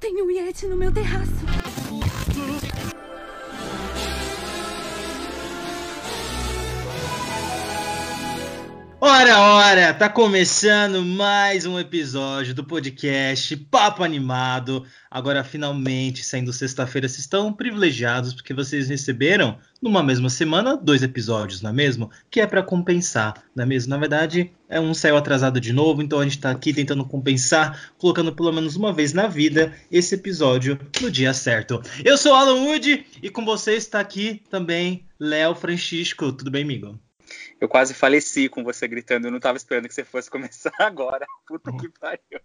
Tem um Yeti no meu terraço. Ora, ora, tá começando mais um episódio do podcast Papo Animado. Agora, finalmente, saindo sexta-feira, vocês estão privilegiados porque vocês receberam, numa mesma semana, dois episódios, não é mesmo? Que é para compensar, não é mesmo? Na verdade, é um saiu atrasado de novo, então a gente tá aqui tentando compensar, colocando pelo menos uma vez na vida esse episódio no dia certo. Eu sou Alan Wood e com vocês está aqui também Léo Francisco. Tudo bem, amigo? Eu quase faleci com você gritando, eu não estava esperando que você fosse começar agora. Puta que pariu.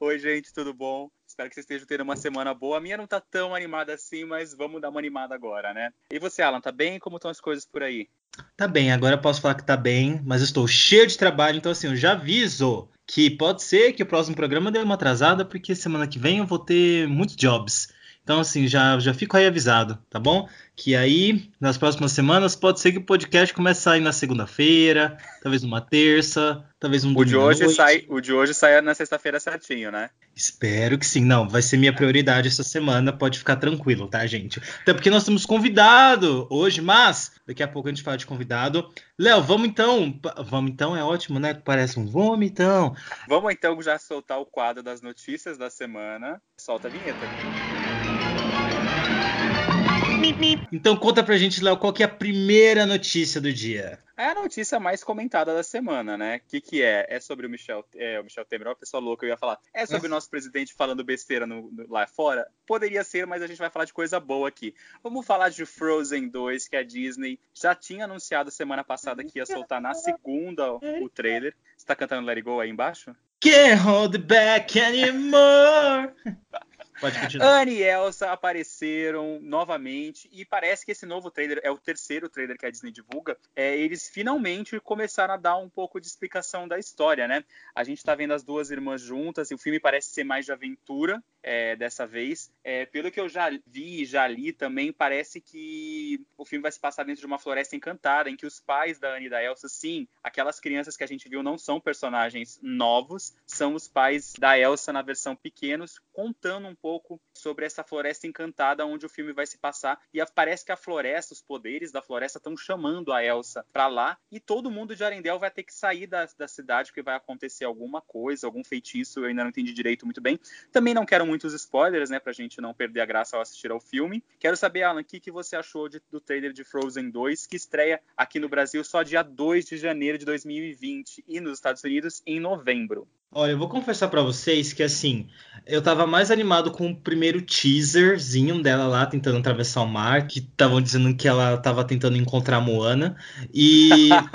Oi, gente, tudo bom? Espero que vocês estejam tendo uma semana boa. A minha não tá tão animada assim, mas vamos dar uma animada agora, né? E você, Alan, tá bem? Como estão as coisas por aí? Tá bem, agora eu posso falar que tá bem, mas estou cheio de trabalho, então assim, eu já aviso que pode ser que o próximo programa dê uma atrasada, porque semana que vem eu vou ter muitos jobs. Então, assim, já, já fico aí avisado, tá bom? Que aí, nas próximas semanas, pode ser que o podcast comece a sair na segunda-feira, talvez numa terça, talvez um o de hoje sai O de hoje sai na sexta-feira certinho, né? Espero que sim. Não, vai ser minha prioridade essa semana, pode ficar tranquilo, tá, gente? Até porque nós temos convidado hoje, mas daqui a pouco a gente fala de convidado. Léo, vamos então. Vamos então, é ótimo, né? Parece um vamos então. Vamos então já soltar o quadro das notícias da semana. Solta a vinheta. Então conta pra gente, Léo, qual que é a primeira notícia do dia? É a notícia mais comentada da semana, né? O que, que é? É sobre o Michel, é, o Michel Temer, uma pessoa louca, eu ia falar. É sobre o nosso presidente falando besteira no, no, lá fora? Poderia ser, mas a gente vai falar de coisa boa aqui. Vamos falar de Frozen 2, que a Disney já tinha anunciado semana passada que ia soltar na segunda o trailer. Você tá cantando Let It Go aí embaixo? Can't hold back anymore. Anne e Elsa apareceram novamente e parece que esse novo trailer é o terceiro trailer que a Disney divulga. É, eles finalmente começaram a dar um pouco de explicação da história, né? A gente está vendo as duas irmãs juntas e o filme parece ser mais de aventura é, dessa vez. É, pelo que eu já vi e já li também, parece que o filme vai se passar dentro de uma floresta encantada, em que os pais da Anne e da Elsa, sim, aquelas crianças que a gente viu não são personagens novos, são os pais da Elsa na versão pequenos, contando um pouco sobre essa floresta encantada onde o filme vai se passar. E parece que a floresta, os poderes da floresta estão chamando a Elsa para lá. E todo mundo de Arendelle vai ter que sair da, da cidade porque vai acontecer alguma coisa, algum feitiço. Eu ainda não entendi direito muito bem. Também não quero muitos spoilers, né, pra gente não perder a graça ao assistir ao filme. Quero saber, Alan, o que, que você achou de, do trailer de Frozen 2, que estreia aqui no Brasil só dia 2 de janeiro de 2020 e nos Estados Unidos em novembro. Olha, eu vou confessar para vocês que assim, eu tava mais animado com o primeiro teaserzinho dela lá tentando atravessar o mar, que estavam dizendo que ela tava tentando encontrar a Moana, e,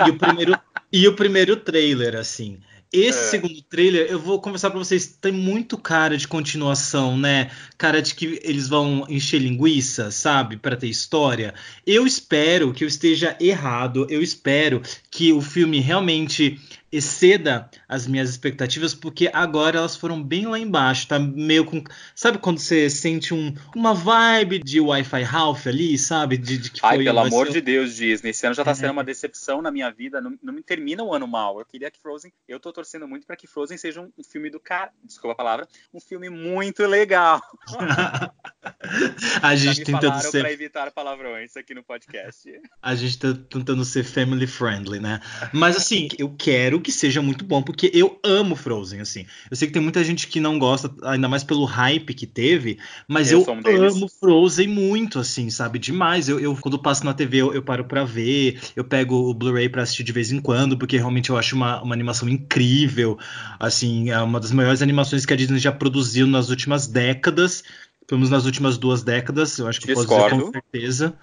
e, o primeiro e o primeiro trailer assim. Esse é. segundo trailer, eu vou conversar para vocês, tem muito cara de continuação, né? Cara de que eles vão encher linguiça, sabe? Para ter história. Eu espero que eu esteja errado. Eu espero que o filme realmente exceda as minhas expectativas, porque agora elas foram bem lá embaixo, tá meio com. Sabe quando você sente um, uma vibe de Wi-Fi Ralph ali, sabe? De, de que Ai, pelo amor ser... de Deus, Disney. Esse ano já tá é. sendo uma decepção na minha vida. Não, não me termina o ano mal. Eu queria que Frozen. Eu tô torcendo muito para que Frozen seja um, um, filme do cara. Desculpa a palavra. Um filme muito legal. a gente tentando ser. pra evitar palavrões aqui no podcast. A gente tá tentando ser family friendly, né? Mas assim, eu quero que seja muito bom, porque eu amo Frozen, assim. Eu sei que tem muita gente que não gosta, ainda mais pelo hype que teve, mas eu, eu amo Frozen muito, assim, sabe? Demais. Eu, eu quando passo na TV, eu, eu paro pra ver, eu pego o Blu-ray pra assistir de vez em quando, porque realmente eu acho uma, uma animação incrível. Assim, é uma das maiores animações que a Disney já produziu nas últimas décadas pelo menos nas últimas duas décadas, eu acho que Discordo. posso dizer com certeza.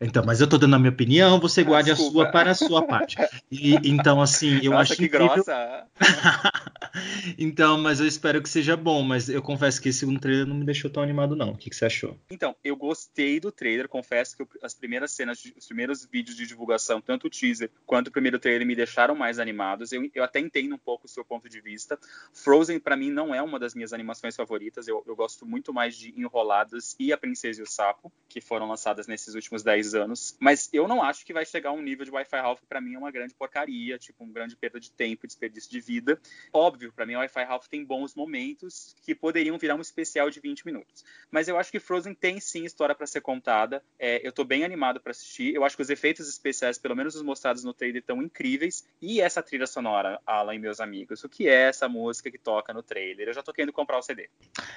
Então, mas eu tô dando a minha opinião, você guarde Desculpa. a sua para a sua parte. E, então, assim, eu Nossa, acho que incrível... grossa. então, mas eu espero que seja bom, mas eu confesso que esse segundo trailer não me deixou tão animado, não. O que, que você achou? Então, eu gostei do trailer, confesso que as primeiras cenas, os primeiros vídeos de divulgação, tanto o teaser quanto o primeiro trailer, me deixaram mais animados. Eu, eu até entendo um pouco o seu ponto de vista. Frozen, para mim, não é uma das minhas animações favoritas. Eu, eu gosto muito mais de Enroladas e A Princesa e o Sapo, que foram lançadas nesses últimos 10 anos. Mas eu não acho que vai chegar a um nível de Wi-Fi Ralph, que pra mim é uma grande porcaria, tipo, uma grande perda de tempo, desperdício de vida. Óbvio para mim, o Wi-Fi Ralph tem bons momentos que poderiam virar um especial de 20 minutos. Mas eu acho que Frozen tem sim história para ser contada. É, eu tô bem animado para assistir. Eu acho que os efeitos especiais, pelo menos os mostrados no trailer, estão incríveis. E essa trilha sonora, Alan e meus amigos, o que é essa música que toca no trailer? Eu já tô querendo comprar o CD.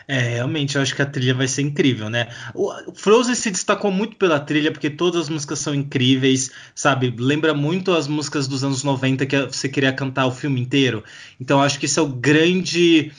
É, realmente, eu acho que a trilha vai ser incrível, né? O Frozen se destacou muito pela trilha, porque todas as músicas são incríveis, sabe? Lembra muito as músicas dos anos 90 que você queria cantar o filme inteiro. Então, acho que esse é o grande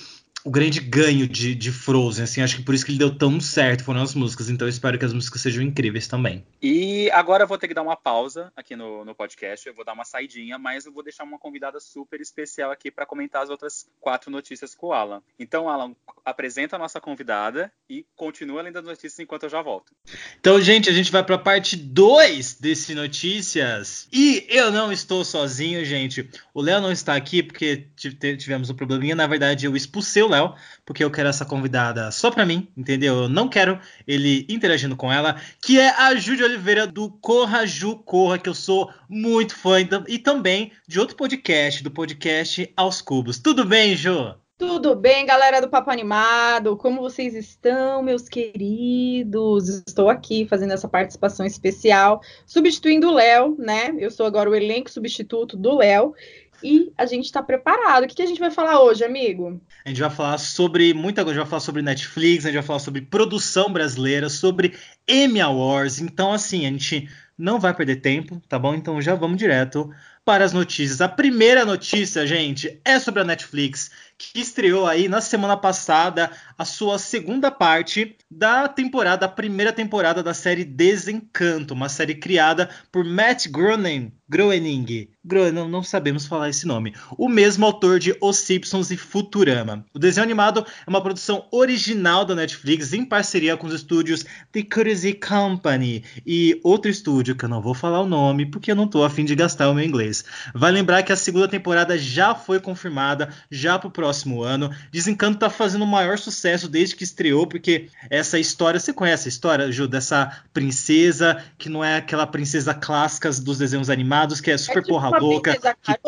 o grande ganho de, de Frozen, assim, acho que por isso que ele deu tão certo foram as músicas, então eu espero que as músicas sejam incríveis também. E agora eu vou ter que dar uma pausa aqui no, no podcast, eu vou dar uma saidinha, mas eu vou deixar uma convidada super especial aqui para comentar as outras quatro notícias com o Alan. Então, Alan, apresenta a nossa convidada e continua lendo as notícias enquanto eu já volto. Então, gente, a gente vai para a parte 2 desse notícias. E eu não estou sozinho, gente. O Léo não está aqui porque tivemos um probleminha, na verdade eu expulsei o Léo Léo, porque eu quero essa convidada só para mim, entendeu? Eu não quero ele interagindo com ela, que é a Júlia Oliveira do Corra Ju Corra, que eu sou muito fã, e também de outro podcast, do podcast Aos Cubos. Tudo bem, Ju? Tudo bem, galera do Papo Animado? Como vocês estão, meus queridos? Estou aqui fazendo essa participação especial, substituindo o Léo, né? Eu sou agora o elenco substituto do Léo e a gente está preparado. O que, que, a gente vai falar hoje, amigo? A gente vai falar sobre muita coisa. A gente vai falar sobre Netflix, a gente vai falar sobre produção brasileira, sobre Emmy Awards. Então, assim, a gente não vai perder tempo, tá bom? Então já vamos direto para as notícias. A primeira notícia, gente, é sobre a Netflix, que estreou aí na semana passada a sua segunda parte da temporada, a primeira temporada da série Desencanto, uma série criada por Matt Groening, Groening, não, não sabemos falar esse nome, o mesmo autor de Os Simpsons e Futurama. O desenho animado é uma produção original da Netflix em parceria com os estúdios The Courtesy Company e outro estúdio que eu não vou falar o nome porque eu não estou afim de gastar o meu inglês. Vai lembrar que a segunda temporada já foi confirmada já para o próximo ano. Desencanto está fazendo o maior sucesso desde que estreou porque essa história, você conhece a história, Ju, dessa princesa que não é aquela princesa clássica dos desenhos animados que é super é tipo porra louca.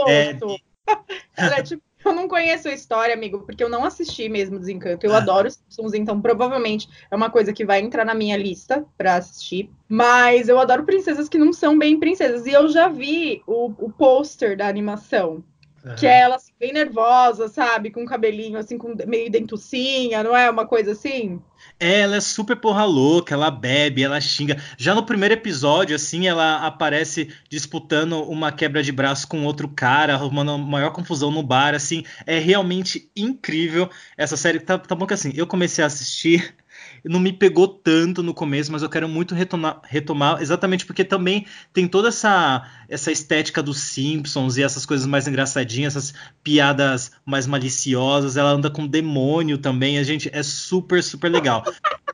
É... Ela é tipo eu não conheço a história, amigo, porque eu não assisti mesmo Desencanto. Eu ah. adoro Simpsons, então provavelmente é uma coisa que vai entrar na minha lista para assistir. Mas eu adoro princesas que não são bem princesas. E eu já vi o, o pôster da animação. Uhum. Que é ela assim, bem nervosa, sabe? Com o cabelinho assim, com meio dentucinha, não é? Uma coisa assim. É, ela é super porra louca, ela bebe, ela xinga. Já no primeiro episódio, assim, ela aparece disputando uma quebra de braço com outro cara, arrumando maior confusão no bar, assim. É realmente incrível essa série. Tá, tá bom que assim, eu comecei a assistir não me pegou tanto no começo, mas eu quero muito retomar, retomar, exatamente porque também tem toda essa, essa estética dos Simpsons e essas coisas mais engraçadinhas, essas piadas mais maliciosas. Ela anda com demônio também, a gente é super, super legal.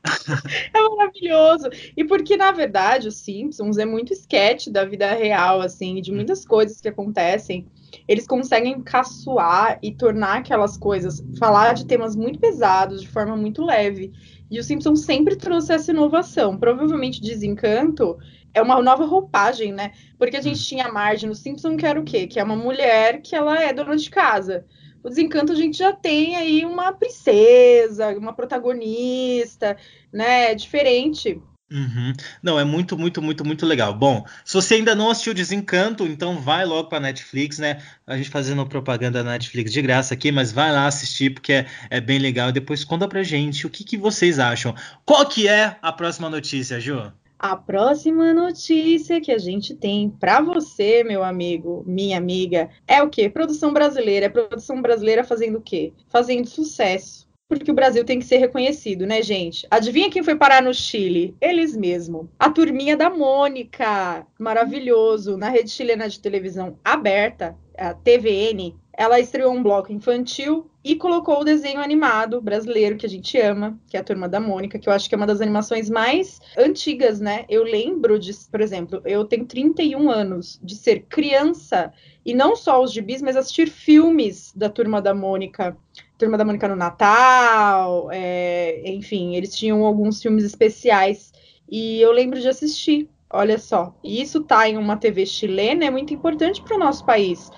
é maravilhoso. E porque, na verdade, os Simpsons é muito esquete da vida real, assim, de muitas coisas que acontecem. Eles conseguem caçoar e tornar aquelas coisas, falar de temas muito pesados de forma muito leve. E o Simpsons sempre trouxe essa inovação. Provavelmente Desencanto é uma nova roupagem, né? Porque a gente hum. tinha a Marge no Simpsons, que era o quê? Que é uma mulher que ela é dona de casa. O Desencanto a gente já tem aí uma princesa, uma protagonista, né? Diferente. Uhum. Não, é muito, muito, muito, muito legal. Bom, se você ainda não assistiu Desencanto, então vai logo para Netflix, né? A gente fazendo propaganda da Netflix de graça aqui, mas vai lá assistir porque é, é bem legal. E depois conta pra gente o que, que vocês acham. Qual que é a próxima notícia, Ju? A próxima notícia que a gente tem para você, meu amigo, minha amiga, é o quê? Produção brasileira. É produção brasileira fazendo o quê? Fazendo sucesso porque o Brasil tem que ser reconhecido, né, gente? Adivinha quem foi parar no Chile? Eles mesmo. A turminha da Mônica, maravilhoso, na rede chilena de televisão aberta, a TVN, ela estreou um bloco infantil e colocou o desenho animado brasileiro que a gente ama, que é a Turma da Mônica, que eu acho que é uma das animações mais antigas, né? Eu lembro de, por exemplo, eu tenho 31 anos de ser criança e não só os gibis, mas assistir filmes da Turma da Mônica. Turma da Mônica no Natal, é, enfim, eles tinham alguns filmes especiais e eu lembro de assistir. Olha só, e isso tá em uma TV chilena é muito importante para o nosso país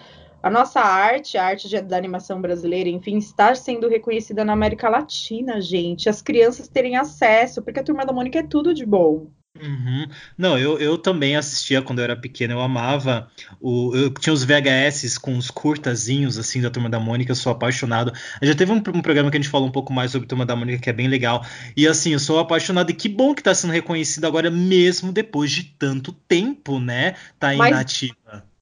a nossa arte, a arte de, da animação brasileira, enfim, estar sendo reconhecida na América Latina, gente. As crianças terem acesso, porque a Turma da Mônica é tudo de bom. Uhum. Não, eu, eu também assistia quando eu era pequeno, eu amava. O, eu tinha os VHS com os curtazinhos assim da Turma da Mônica, eu sou apaixonado. Já teve um, um, programa que a gente falou um pouco mais sobre Turma da Mônica, que é bem legal. E assim, eu sou apaixonado, e que bom que tá sendo reconhecido agora, mesmo depois de tanto tempo, né? Tá Mas...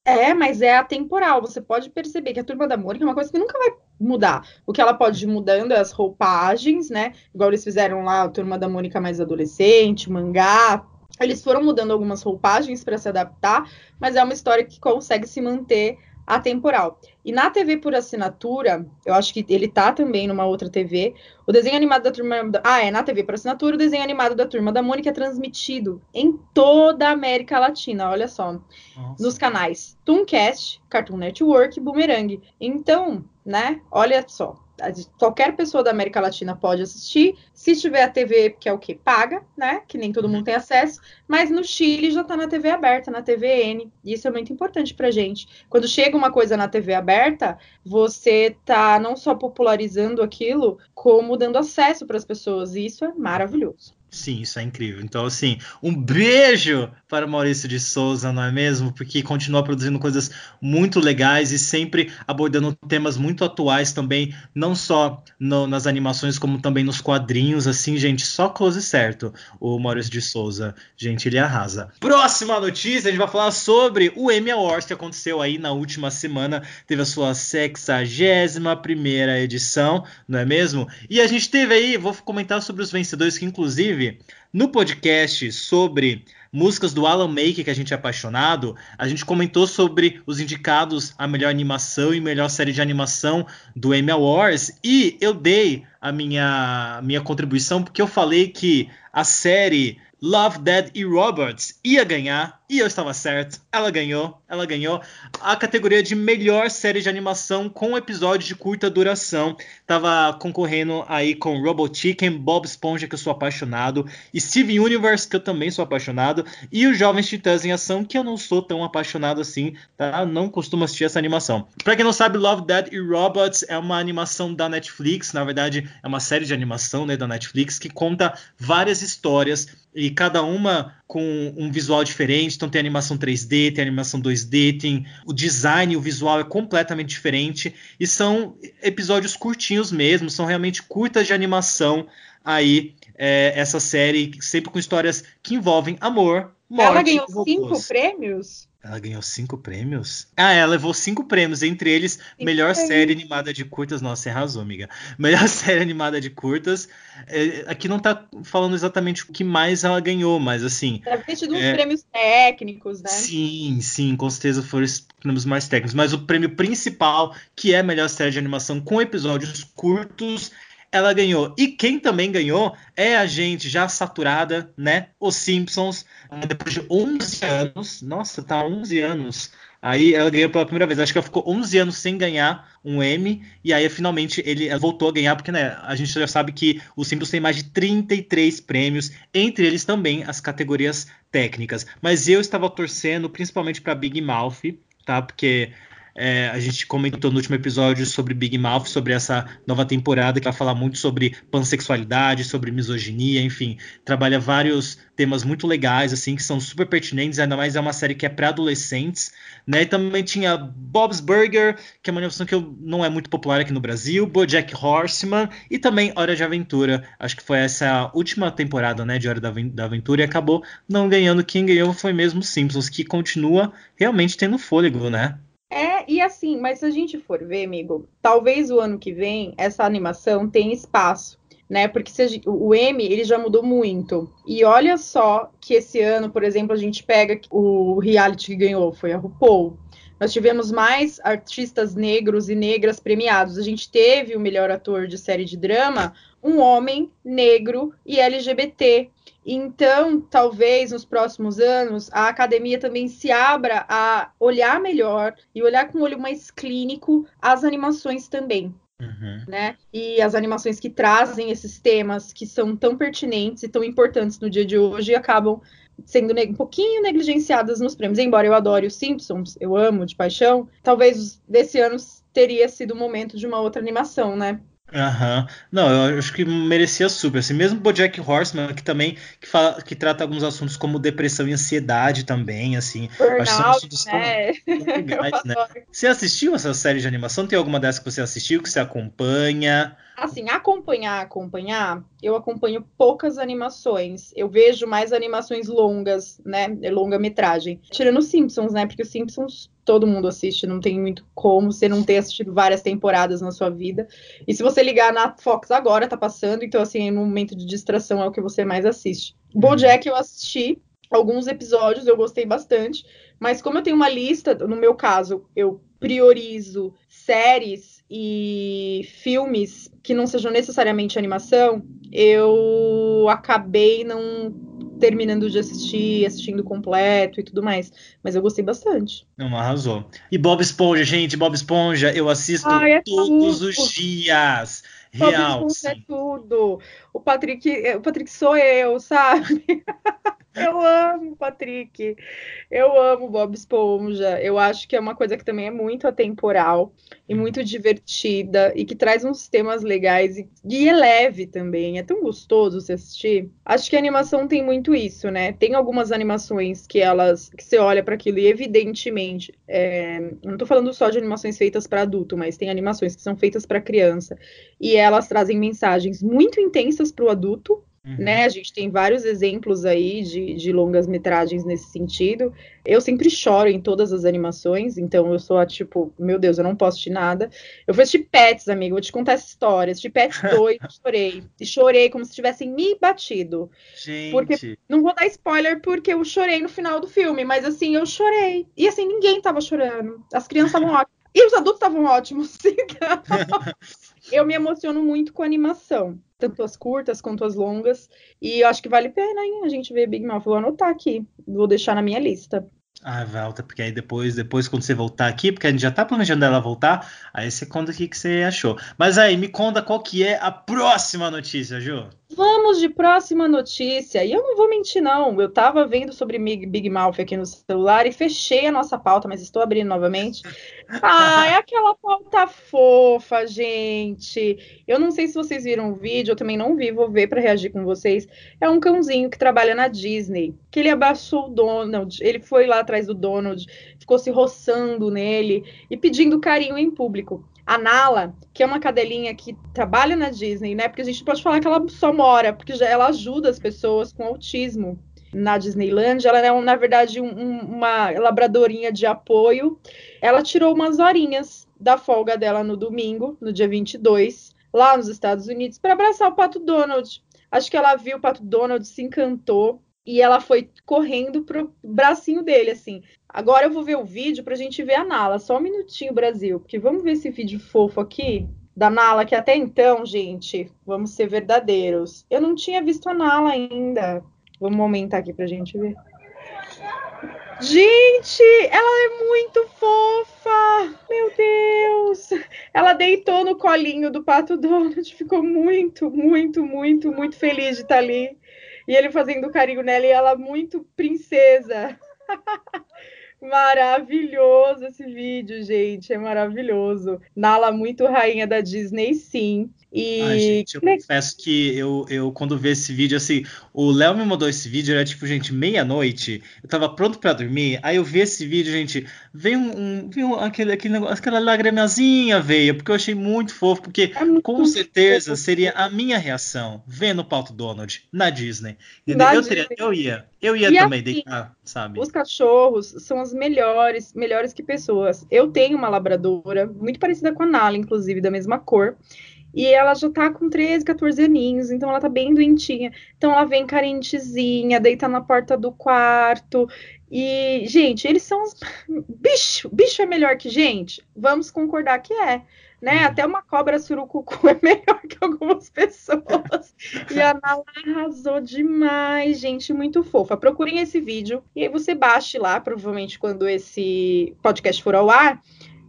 É, mas é atemporal. Você pode perceber que a turma da Mônica é uma coisa que nunca vai mudar. O que ela pode ir mudando é as roupagens, né? Igual eles fizeram lá a turma da Mônica mais adolescente, mangá. Eles foram mudando algumas roupagens para se adaptar, mas é uma história que consegue se manter atemporal. E na TV por assinatura, eu acho que ele tá também numa outra TV, o desenho animado da turma. Ah, é, na TV por assinatura, o desenho animado da turma da Mônica é transmitido em toda a América Latina, olha só. Nossa. Nos canais Tooncast, Cartoon Network, Boomerang. Então, né, olha só qualquer pessoa da América Latina pode assistir. Se tiver a TV, que é o que? Paga, né? Que nem todo mundo tem acesso. Mas no Chile já está na TV aberta, na TVN. E isso é muito importante pra gente. Quando chega uma coisa na TV aberta, você tá não só popularizando aquilo, como dando acesso para as pessoas. E isso é maravilhoso. Sim, isso é incrível. Então, assim, um beijo para o Maurício de Souza, não é mesmo? Porque continua produzindo coisas muito legais e sempre abordando temas muito atuais também, não só no, nas animações, como também nos quadrinhos. Assim, gente, só close certo. O Maurício de Souza, gente, ele arrasa. Próxima notícia, a gente vai falar sobre o Emmy Awards que aconteceu aí na última semana. Teve a sua 61 primeira edição, não é mesmo? E a gente teve aí, vou comentar sobre os vencedores, que inclusive no podcast sobre músicas do Alan Make, que a gente é apaixonado, a gente comentou sobre os indicados a melhor animação e melhor série de animação do Emmy Awards, e eu dei a minha, minha contribuição porque eu falei que a série Love, Dead e Robots ia ganhar, e eu estava certo. Ela ganhou, ela ganhou a categoria de melhor série de animação com episódio de curta duração. Tava concorrendo aí com Robot Chicken, Bob Esponja, que eu sou apaixonado, Steven Universe, que eu também sou apaixonado, e os Jovens Titãs em Ação, que eu não sou tão apaixonado assim, tá? Não costumo assistir essa animação. Pra quem não sabe, Love, Dead e Robots é uma animação da Netflix, na verdade é uma série de animação né, da Netflix que conta várias histórias e cada uma com um visual diferente. Então tem animação 3D, tem animação 2D, tem o design, o visual é completamente diferente e são episódios curtinhos mesmo, são realmente curtas de animação aí é, essa série sempre com histórias que envolvem amor, morte. Ela ganhou cinco prêmios. Ela ganhou cinco prêmios? Ah, ela levou cinco prêmios, entre eles cinco melhor prêmios. série animada de curtas. Nossa, você arrasou, amiga. Melhor série animada de curtas. É, aqui não tá falando exatamente o que mais ela ganhou, mas assim. Deve ter tido é... uns prêmios técnicos, né? Sim, sim, com certeza foram os prêmios mais técnicos. Mas o prêmio principal, que é melhor série de animação com episódios curtos, ela ganhou. E quem também ganhou é a gente já saturada, né? Os Simpsons, depois de 11 anos. Nossa, tá 11 anos. Aí ela ganhou pela primeira vez. Acho que ela ficou 11 anos sem ganhar um Emmy. E aí finalmente ele voltou a ganhar, porque né, a gente já sabe que os Simpsons tem mais de 33 prêmios, entre eles também as categorias técnicas. Mas eu estava torcendo principalmente para Big Mouth, tá? Porque é, a gente comentou no último episódio sobre Big Mouth, sobre essa nova temporada que vai falar muito sobre pansexualidade, sobre misoginia, enfim, trabalha vários temas muito legais, assim, que são super pertinentes, ainda mais é uma série que é para adolescentes, né? E também tinha Bob's Burger, que é uma animação que não é muito popular aqui no Brasil, BoJack Horseman e também Hora de Aventura. Acho que foi essa última temporada, né, de Hora da Aventura e acabou não ganhando. Quem ganhou foi mesmo Simpsons, que continua realmente tendo fôlego, né? É, e assim, mas se a gente for ver, amigo, talvez o ano que vem essa animação tenha espaço, né? Porque se, o M ele já mudou muito. E olha só que esse ano, por exemplo, a gente pega o reality que ganhou, foi a RuPaul. Nós tivemos mais artistas negros e negras premiados. A gente teve o melhor ator de série de drama, um homem negro e LGBT. Então, talvez nos próximos anos a academia também se abra a olhar melhor e olhar com um olho mais clínico as animações também. Uhum. Né? E as animações que trazem esses temas que são tão pertinentes e tão importantes no dia de hoje acabam sendo um pouquinho negligenciadas nos prêmios. Embora eu adore os Simpsons, eu amo de paixão, talvez desse ano teria sido o momento de uma outra animação, né? Aham. Uhum. Não, eu acho que merecia super. Assim, mesmo Bojack Horseman, que também que, fala, que trata alguns assuntos como depressão e ansiedade também, assim. Burnout, né? legais, né? Você assistiu essa série de animação? Tem alguma dessas que você assistiu, que você acompanha? Assim, acompanhar, acompanhar, eu acompanho poucas animações. Eu vejo mais animações longas, né? Longa-metragem. Tirando os Simpsons, né? Porque os Simpsons todo mundo assiste, não tem muito como você não ter assistido várias temporadas na sua vida. E se você ligar na Fox agora, tá passando, então assim, no momento de distração é o que você mais assiste. BoJack eu assisti alguns episódios, eu gostei bastante, mas como eu tenho uma lista, no meu caso, eu priorizo séries e filmes que não sejam necessariamente animação, eu acabei não terminando de assistir, assistindo completo e tudo mais. Mas eu gostei bastante. Não, arrasou. E Bob Esponja, gente, Bob Esponja, eu assisto Ai, é todos tudo. os dias. Real. Bob Esponja é tudo. O Patrick, o Patrick sou eu, sabe? Eu amo o Patrick. Eu amo Bob Esponja. Eu acho que é uma coisa que também é muito atemporal e uhum. muito divertida e que traz uns temas legais e, e é leve também. É tão gostoso se assistir. Acho que a animação tem muito isso, né? Tem algumas animações que elas que você olha para aquilo e evidentemente, é, não tô falando só de animações feitas para adulto, mas tem animações que são feitas para criança e elas trazem mensagens muito intensas para o adulto Uhum. Né? A gente tem vários exemplos aí de, de longas metragens nesse sentido. Eu sempre choro em todas as animações, então eu sou a tipo, meu Deus, eu não posso assistir nada. Eu fui assistir Pets, amigo, vou te contar essa história. Assisti Pets 2, chorei. E chorei como se tivessem me batido. Gente. Porque, não vou dar spoiler porque eu chorei no final do filme, mas assim, eu chorei. E assim, ninguém tava chorando. As crianças estavam ótimas. E os adultos estavam ótimos. Então, eu me emociono muito com animação tanto as curtas quanto as longas. E eu acho que vale a pena, hein? A gente ver Big Mouth. Vou anotar aqui. Vou deixar na minha lista. Ah, volta, porque aí depois, depois quando você voltar aqui, porque a gente já tá planejando ela voltar, aí você conta o que, que você achou. Mas aí, me conta qual que é a próxima notícia, Ju. Vamos de próxima notícia. E eu não vou mentir, não. Eu estava vendo sobre Big Mouth aqui no celular e fechei a nossa pauta, mas estou abrindo novamente. Ah, é aquela pauta fofa, gente. Eu não sei se vocês viram o vídeo, eu também não vi, vou ver para reagir com vocês. É um cãozinho que trabalha na Disney, que ele abaixou o Donald, ele foi lá atrás do Donald, ficou se roçando nele e pedindo carinho em público. A Nala, que é uma cadelinha que trabalha na Disney, né? Porque a gente pode falar que ela só mora, porque ela ajuda as pessoas com autismo na Disneyland. Ela é, na verdade, um, uma labradorinha de apoio. Ela tirou umas horinhas da folga dela no domingo, no dia 22, lá nos Estados Unidos, para abraçar o Pato Donald. Acho que ela viu o Pato Donald, se encantou e ela foi correndo pro bracinho dele, assim. Agora eu vou ver o vídeo pra gente ver a Nala. Só um minutinho, Brasil, porque vamos ver esse vídeo fofo aqui da Nala, que até então, gente, vamos ser verdadeiros. Eu não tinha visto a Nala ainda. Vamos aumentar aqui pra gente ver. Gente, ela é muito fofa! Meu Deus! Ela deitou no colinho do Pato Donald, ficou muito, muito, muito, muito feliz de estar ali e ele fazendo carinho nela e ela muito princesa. Maravilhoso esse vídeo, gente. É maravilhoso. Nala, muito rainha da Disney, sim. E. Ai, gente, eu confesso que eu, eu, quando vi esse vídeo, assim, o Léo me mandou esse vídeo, era tipo, gente, meia-noite. Eu tava pronto para dormir. Aí eu vi esse vídeo, gente, veio um. Veio aquele, aquele negócio, aquela lagrimazinha veio, porque eu achei muito fofo, porque é com certeza fofo. seria a minha reação vendo o Paulo Donald na Disney. Na eu, Disney. Teria, eu ia. Eu ia e também assim, deitar, sabe? Os cachorros são as melhores, melhores que pessoas. Eu tenho uma labradora, muito parecida com a Nala, inclusive, da mesma cor. E ela já tá com 13, 14 aninhos, então ela tá bem doentinha. Então ela vem carentezinha, deita na porta do quarto. E, gente, eles são. Bicho, bicho é melhor que gente? Vamos concordar que é. Né? Uhum. Até uma cobra surucucu é melhor que algumas pessoas. e a Nala arrasou demais, gente, muito fofa. Procurem esse vídeo e aí você baixe lá, provavelmente quando esse podcast for ao ar,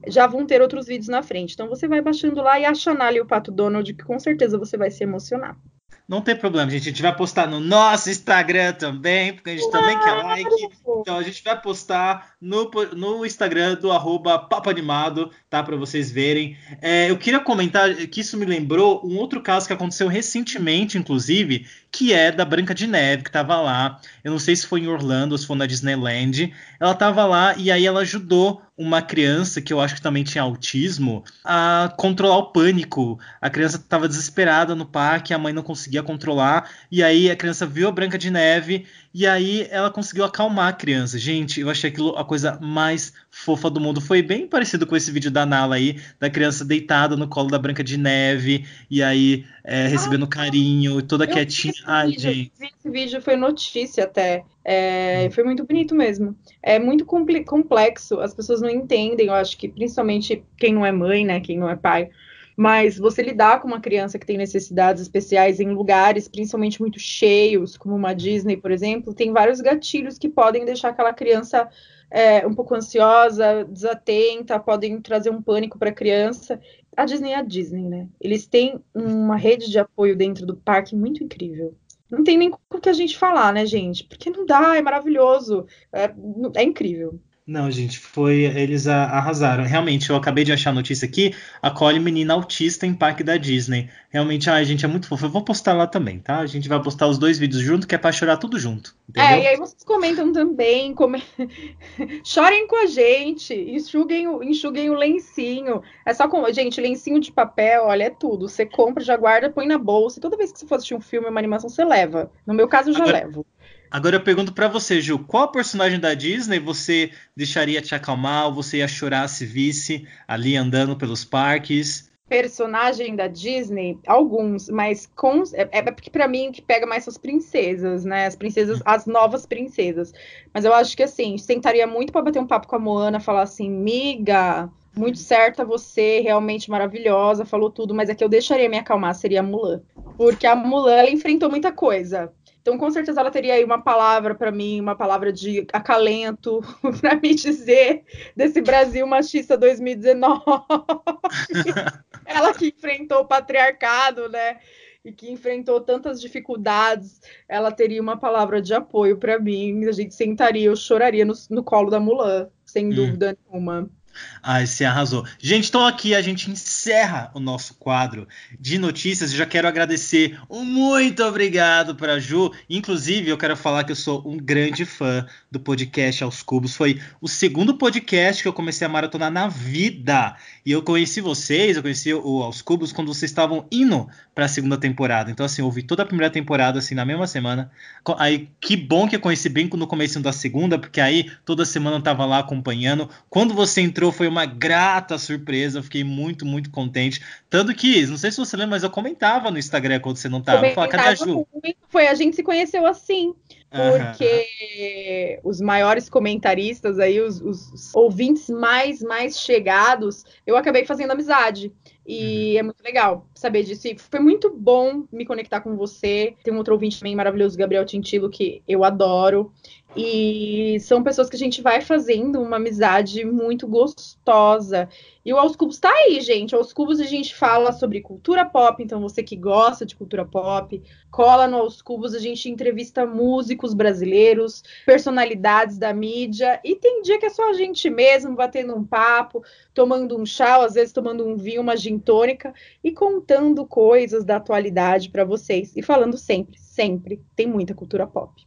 já vão ter outros vídeos na frente. Então você vai baixando lá e acha ali o Pato Donald, que com certeza você vai se emocionar. Não tem problema, gente. A gente vai postar no nosso Instagram também, porque a gente também quer like. Então a gente vai postar no, no Instagram do arroba Papo Animado, tá? Para vocês verem. É, eu queria comentar que isso me lembrou um outro caso que aconteceu recentemente, inclusive, que é da Branca de Neve, que estava lá. Eu não sei se foi em Orlando ou se foi na Disneyland. Ela estava lá e aí ela ajudou uma criança que eu acho que também tinha autismo a controlar o pânico. A criança estava desesperada no parque, a mãe não conseguia controlar, e aí a criança viu a Branca de Neve e aí ela conseguiu acalmar a criança. Gente, eu achei aquilo a coisa mais fofa do mundo. Foi bem parecido com esse vídeo da Nala aí, da criança deitada no colo da Branca de Neve, e aí é, recebendo ah, carinho, toda quietinha. Ai, gente. Esse vídeo foi notícia até. É, foi muito bonito mesmo. É muito complexo, as pessoas não entendem, eu acho que principalmente quem não é mãe, né, quem não é pai, mas você lidar com uma criança que tem necessidades especiais em lugares principalmente muito cheios, como uma Disney, por exemplo, tem vários gatilhos que podem deixar aquela criança é, um pouco ansiosa, desatenta, podem trazer um pânico para a criança. A Disney é a Disney, né? Eles têm uma rede de apoio dentro do parque muito incrível. Não tem nem o que a gente falar, né, gente? Porque não dá, é maravilhoso, é, é incrível. Não, gente, foi. Eles arrasaram. Realmente, eu acabei de achar a notícia aqui. Acolhe menina autista em parque da Disney. Realmente, ai, gente, é muito fofo. Eu vou postar lá também, tá? A gente vai postar os dois vídeos junto, que é pra chorar tudo junto. Entendeu? É, e aí vocês comentam também. Come... Chorem com a gente. Enxuguem o, enxuguem o lencinho. É só com. Gente, lencinho de papel, olha, é tudo. Você compra, já guarda, põe na bolsa. E toda vez que você for assistir um filme, uma animação, você leva. No meu caso, eu já Agora... levo. Agora eu pergunto para você, Ju, qual personagem da Disney você deixaria te acalmar ou você ia chorar se visse ali andando pelos parques? Personagem da Disney, alguns, mas com é, é porque para mim o que pega mais são as princesas, né? As princesas, as novas princesas. Mas eu acho que assim, sentaria muito para bater um papo com a Moana, falar assim, miga, muito certa você, realmente maravilhosa, falou tudo, mas é que eu deixaria me acalmar seria a Mulan, porque a Mulan ela enfrentou muita coisa. Então, com certeza, ela teria aí uma palavra para mim, uma palavra de acalento para me dizer desse Brasil machista 2019. ela que enfrentou o patriarcado, né? E que enfrentou tantas dificuldades, ela teria uma palavra de apoio para mim. A gente sentaria, eu choraria no, no colo da Mulan, sem hum. dúvida nenhuma. Ai, você arrasou. Gente, então aqui a gente encerra o nosso quadro de notícias. Eu já quero agradecer um muito obrigado para Ju. Inclusive, eu quero falar que eu sou um grande fã do podcast Aos Cubos. Foi o segundo podcast que eu comecei a maratonar na vida. E eu conheci vocês, eu conheci o Aos Cubos quando vocês estavam indo para a segunda temporada. Então, assim, eu ouvi toda a primeira temporada, assim, na mesma semana. Aí, que bom que eu conheci bem no começo da segunda, porque aí toda semana eu tava lá acompanhando. Quando você entrou, foi uma grata surpresa. Eu fiquei muito, muito contente. Tanto que, não sei se você lembra, mas eu comentava no Instagram quando você não tava. Eu falava, cadê a Ju? Foi, a gente se conheceu assim porque os maiores comentaristas aí, os, os, ouvintes mais mais chegados, eu acabei fazendo amizade. E uhum. é muito legal saber disso. E foi muito bom me conectar com você. Tem um outro ouvinte também maravilhoso, Gabriel Tintilo, que eu adoro. E são pessoas que a gente vai fazendo uma amizade muito gostosa. E o Aos Cubos tá aí, gente. Aos Cubos a gente fala sobre cultura pop, então você que gosta de cultura pop, cola no Aos Cubos, a gente entrevista músicos brasileiros, personalidades da mídia, e tem dia que é só a gente mesmo batendo um papo, tomando um chá, às vezes tomando um vinho, uma gin tônica e contando coisas da atualidade para vocês e falando sempre, sempre tem muita cultura pop.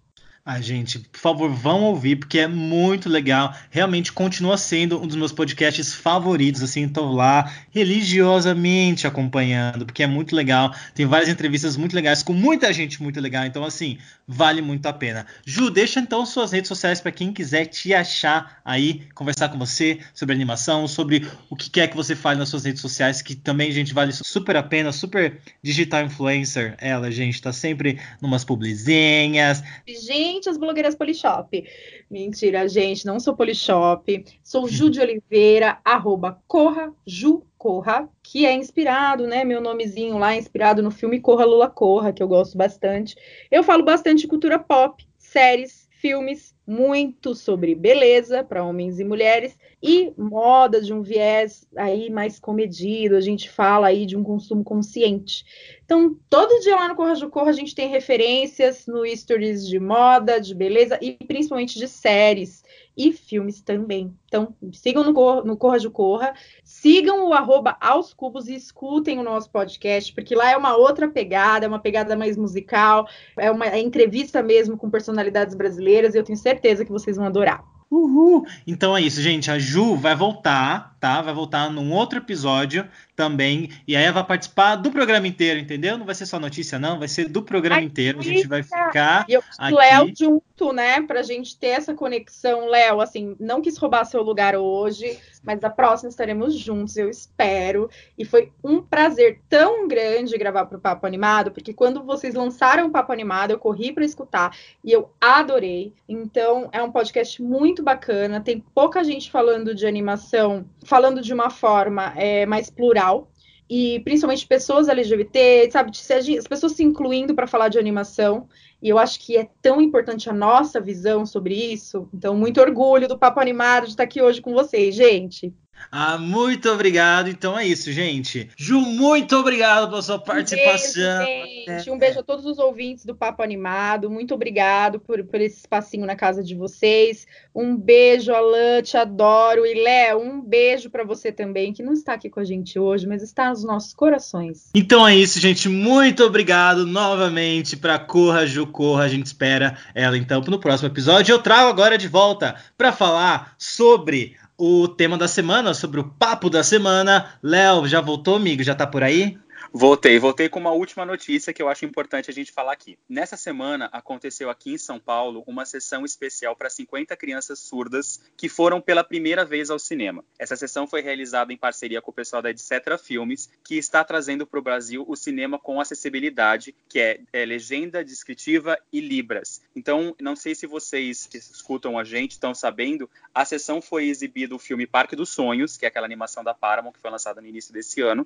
Ai, gente, por favor, vão ouvir, porque é muito legal. Realmente continua sendo um dos meus podcasts favoritos, assim, estou lá religiosamente acompanhando, porque é muito legal. Tem várias entrevistas muito legais com muita gente muito legal, então, assim, vale muito a pena. Ju, deixa então suas redes sociais para quem quiser te achar aí, conversar com você sobre animação, sobre o que quer que você fale nas suas redes sociais, que também, gente, vale super a pena, super digital influencer. Ela, gente, tá sempre numas publizinhas. Gente, as blogueiras Polishop. Mentira, gente, não sou Polishop. Sou Ju de Oliveira, arroba Corra Ju Corra, que é inspirado, né? Meu nomezinho lá, inspirado no filme Corra Lula Corra, que eu gosto bastante. Eu falo bastante de cultura pop, séries, filmes, muito sobre beleza para homens e mulheres e moda de um viés aí mais comedido. A gente fala aí de um consumo consciente. Então, todo dia lá no Corra do Corra a gente tem referências no stories de moda, de beleza e principalmente de séries e filmes também. Então, sigam no, Corra, no Corra de Corra, sigam o arroba aos cubos e escutem o nosso podcast, porque lá é uma outra pegada, é uma pegada mais musical, é uma é entrevista mesmo com personalidades brasileiras, e eu tenho certeza que vocês vão adorar. Uhul! Então é isso, gente. A Ju vai voltar, tá? Vai voltar num outro episódio também. E aí ela vai participar do programa inteiro, entendeu? Não vai ser só notícia, não. Vai ser do programa Ai, inteiro. A gente vai ficar. E eu aqui. Léo junto, né? Pra gente ter essa conexão. Léo, assim, não quis roubar seu lugar hoje, mas a próxima estaremos juntos, eu espero. E foi um prazer tão grande gravar pro Papo Animado, porque quando vocês lançaram o Papo Animado, eu corri para escutar e eu adorei. Então, é um podcast muito bacana. Tem pouca gente falando de animação, falando de uma forma é, mais plural e principalmente pessoas LGBT, sabe, as pessoas se incluindo para falar de animação. E eu acho que é tão importante a nossa visão sobre isso. Então, muito orgulho do Papo Animado de estar aqui hoje com vocês, gente. Ah, muito obrigado. Então é isso, gente. Ju, muito obrigado pela sua participação. Um beijo, gente. Um beijo a todos os ouvintes do Papo Animado. Muito obrigado por, por esse espacinho na casa de vocês. Um beijo, Alan, te adoro. E Léo, um beijo para você também, que não está aqui com a gente hoje, mas está nos nossos corações. Então é isso, gente. Muito obrigado novamente para Corra, Ju Corra. A gente espera ela então no próximo episódio. Eu trago agora de volta para falar sobre o tema da semana, sobre o papo da semana. Léo, já voltou, amigo? Já tá por aí? Voltei, voltei com uma última notícia que eu acho importante a gente falar aqui. Nessa semana aconteceu aqui em São Paulo uma sessão especial para 50 crianças surdas que foram pela primeira vez ao cinema. Essa sessão foi realizada em parceria com o pessoal da Etc Filmes, que está trazendo para o Brasil o cinema com acessibilidade, que é, é, legenda descritiva e libras. Então, não sei se vocês que escutam a gente estão sabendo, a sessão foi exibido o filme Parque dos Sonhos, que é aquela animação da Paramount que foi lançada no início desse ano,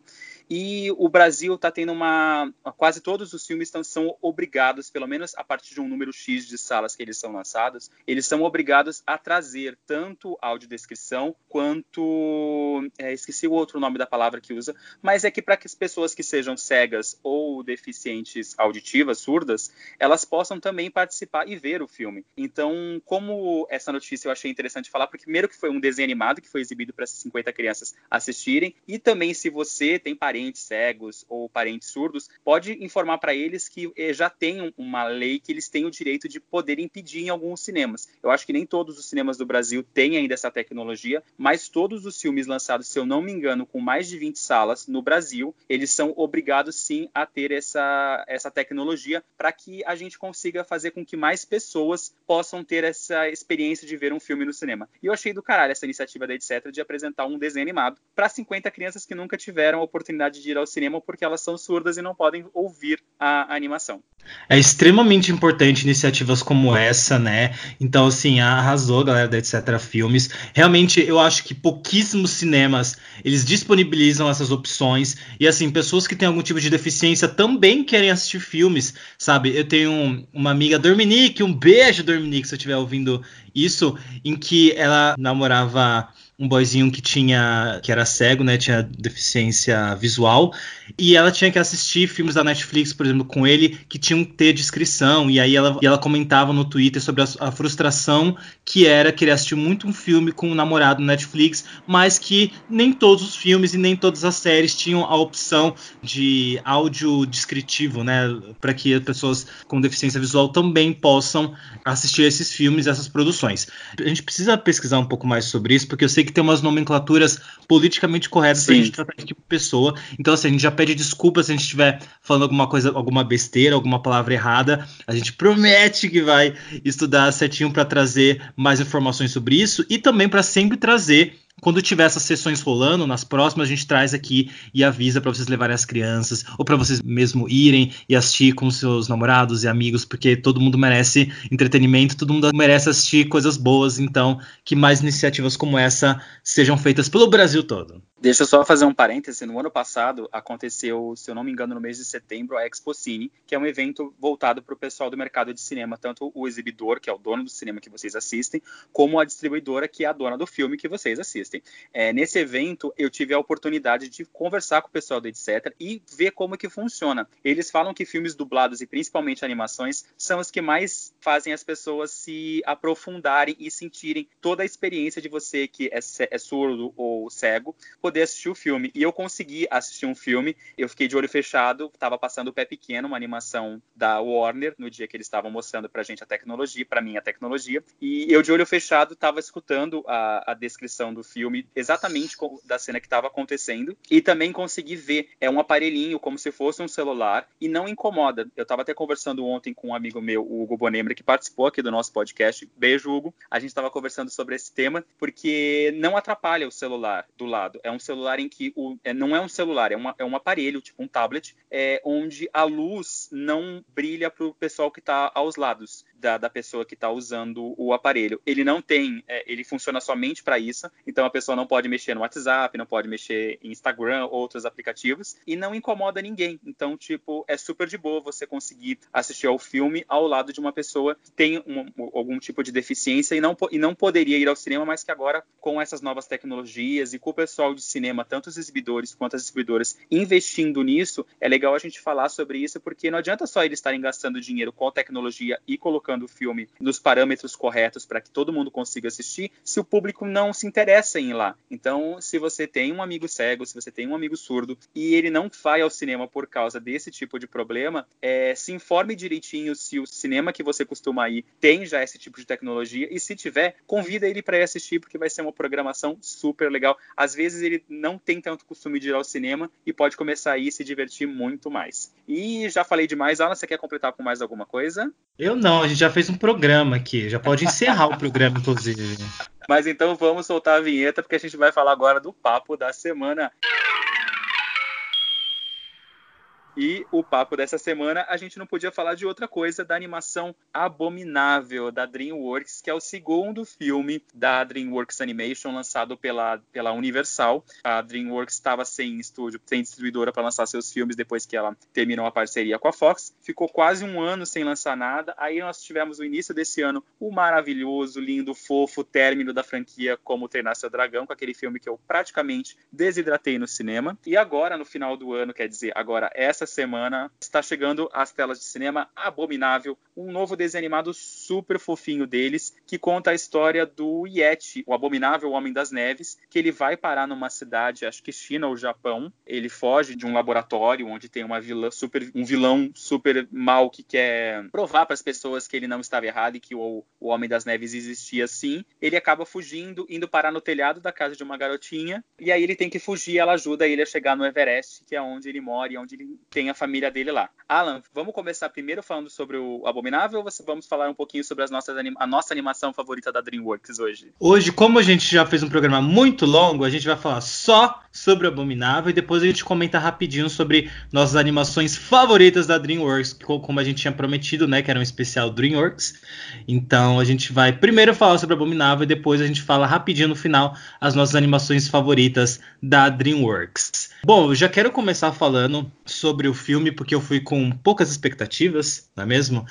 e o Brasil Brasil está tendo uma. Quase todos os filmes estão, são obrigados, pelo menos a partir de um número X de salas que eles são lançados, eles são obrigados a trazer tanto audiodescrição quanto. É, esqueci o outro nome da palavra que usa, mas é que para que as pessoas que sejam cegas ou deficientes auditivas, surdas, elas possam também participar e ver o filme. Então, como essa notícia eu achei interessante falar, porque primeiro que foi um desenho animado que foi exibido para 50 crianças assistirem, e também se você tem parentes cegos ou parentes surdos, pode informar para eles que eh, já tem uma lei que eles têm o direito de poder impedir em alguns cinemas. Eu acho que nem todos os cinemas do Brasil têm ainda essa tecnologia, mas todos os filmes lançados, se eu não me engano, com mais de 20 salas no Brasil, eles são obrigados sim a ter essa, essa tecnologia para que a gente consiga fazer com que mais pessoas possam ter essa experiência de ver um filme no cinema. E eu achei do caralho essa iniciativa da Etc de apresentar um desenho animado para 50 crianças que nunca tiveram a oportunidade de ir ao cinema porque elas são surdas e não podem ouvir a, animação. É extremamente importante iniciativas como essa, né? Então, assim, arrasou, galera da Etc. Filmes. Realmente, eu acho que pouquíssimos cinemas eles disponibilizam essas opções. E, assim, pessoas que têm algum tipo de deficiência também querem assistir filmes, sabe? Eu tenho uma amiga, Dominique, um beijo, Dominique, se eu estiver ouvindo isso, em que ela namorava um boyzinho que tinha que era cego, né, tinha deficiência visual, e ela tinha que assistir filmes da Netflix, por exemplo, com ele que tinham que ter descrição, e aí ela, e ela comentava no Twitter sobre a, a, frustração que era querer assistir muito um filme com um namorado no Netflix, mas que nem todos os filmes e nem todas as séries tinham a opção de áudio descritivo, né, para que as pessoas com deficiência visual também possam assistir esses filmes, essas produções. A gente precisa pesquisar um pouco mais sobre isso, porque eu sei sei que tem umas nomenclaturas politicamente corretas pra gente tratar de tipo pessoa. Então, assim, a gente já pede desculpas se a gente estiver falando alguma coisa, alguma besteira, alguma palavra errada. A gente promete que vai estudar certinho para trazer mais informações sobre isso e também para sempre trazer quando tiver essas sessões rolando, nas próximas a gente traz aqui e avisa para vocês levarem as crianças ou para vocês mesmo irem e assistir com seus namorados e amigos, porque todo mundo merece entretenimento, todo mundo merece assistir coisas boas, então que mais iniciativas como essa sejam feitas pelo Brasil todo. Deixa eu só fazer um parêntese. No ano passado aconteceu, se eu não me engano, no mês de setembro, a Expo Cine, que é um evento voltado para o pessoal do mercado de cinema, tanto o exibidor, que é o dono do cinema que vocês assistem, como a distribuidora, que é a dona do filme que vocês assistem. É, nesse evento, eu tive a oportunidade de conversar com o pessoal do etc e ver como que funciona. Eles falam que filmes dublados e principalmente animações são os que mais fazem as pessoas se aprofundarem e sentirem toda a experiência de você que é, é surdo ou cego poder assistir o filme. E eu consegui assistir um filme, eu fiquei de olho fechado, estava passando o Pé Pequeno, uma animação da Warner, no dia que eles estavam mostrando pra gente a tecnologia, para mim a tecnologia, e eu de olho fechado estava escutando a, a, descrição do filme, exatamente da cena que estava acontecendo, e também consegui ver, é um aparelhinho como se fosse um celular, e não incomoda. Eu estava até conversando ontem com um amigo meu, o Hugo Bonembre, que participou aqui do nosso podcast, beijo Hugo, a gente estava conversando sobre esse tema, porque não atrapalha o celular do lado, é um celular em que o, é, não é um celular, é, uma, é um aparelho, tipo um tablet, é, onde a luz não brilha para o pessoal que está aos lados da, da pessoa que está usando o aparelho. Ele não tem, é, ele funciona somente para isso, então a pessoa não pode mexer no WhatsApp, não pode mexer em Instagram, outros aplicativos, e não incomoda ninguém. Então, tipo, é super de boa você conseguir assistir ao filme ao lado de uma pessoa que tem um, algum tipo de deficiência e não, e não poderia ir ao cinema, mas que agora, com essas novas tecnologias e com o pessoal de cinema, tanto os exibidores quanto as exibidores, investindo nisso, é legal a gente falar sobre isso, porque não adianta só eles estarem gastando dinheiro com tecnologia e colocando o filme nos parâmetros corretos para que todo mundo consiga assistir, se o público não se interessa em ir lá. Então, se você tem um amigo cego, se você tem um amigo surdo e ele não vai ao cinema por causa desse tipo de problema, é, se informe direitinho se o cinema que você costuma ir tem já esse tipo de tecnologia e se tiver, convida ele para ir assistir porque vai ser uma programação super legal. Às vezes ele não tem tanto costume de ir ao cinema e pode começar a ir se divertir muito mais. E já falei demais, Alan, você quer completar com mais alguma coisa? Eu não, a gente já fez um programa aqui, já pode encerrar o programa, inclusive. Mas então vamos soltar a vinheta, porque a gente vai falar agora do papo da semana. E o papo dessa semana, a gente não podia falar de outra coisa da animação Abominável da DreamWorks, que é o segundo filme da DreamWorks Animation lançado pela, pela Universal. A DreamWorks estava sem estúdio, sem distribuidora para lançar seus filmes depois que ela terminou a parceria com a Fox. Ficou quase um ano sem lançar nada. Aí nós tivemos no início desse ano o maravilhoso, lindo, fofo término da franquia Como Treinar Seu Dragão, com aquele filme que eu praticamente desidratei no cinema. E agora, no final do ano, quer dizer, agora essa essa semana está chegando às telas de cinema Abominável, um novo desenho animado super fofinho deles, que conta a história do Yeti, o abominável Homem das Neves, que ele vai parar numa cidade, acho que China ou Japão. Ele foge de um laboratório onde tem uma vilã super, um vilão super mal que quer provar para as pessoas que ele não estava errado e que o, o Homem das Neves existia sim. Ele acaba fugindo, indo parar no telhado da casa de uma garotinha, e aí ele tem que fugir, ela ajuda ele a chegar no Everest, que é onde ele mora e onde ele tem a família dele lá. Alan, vamos começar primeiro falando sobre o Abominável ou vamos falar um pouquinho sobre as nossas a nossa animação favorita da DreamWorks hoje? Hoje, como a gente já fez um programa muito longo, a gente vai falar só sobre o Abominável e depois a gente comenta rapidinho sobre nossas animações favoritas da DreamWorks, como a gente tinha prometido, né, que era um especial DreamWorks. Então a gente vai primeiro falar sobre o Abominável e depois a gente fala rapidinho no final as nossas animações favoritas da DreamWorks. Bom, eu já quero começar falando sobre o filme porque eu fui com poucas expectativas, não é mesmo?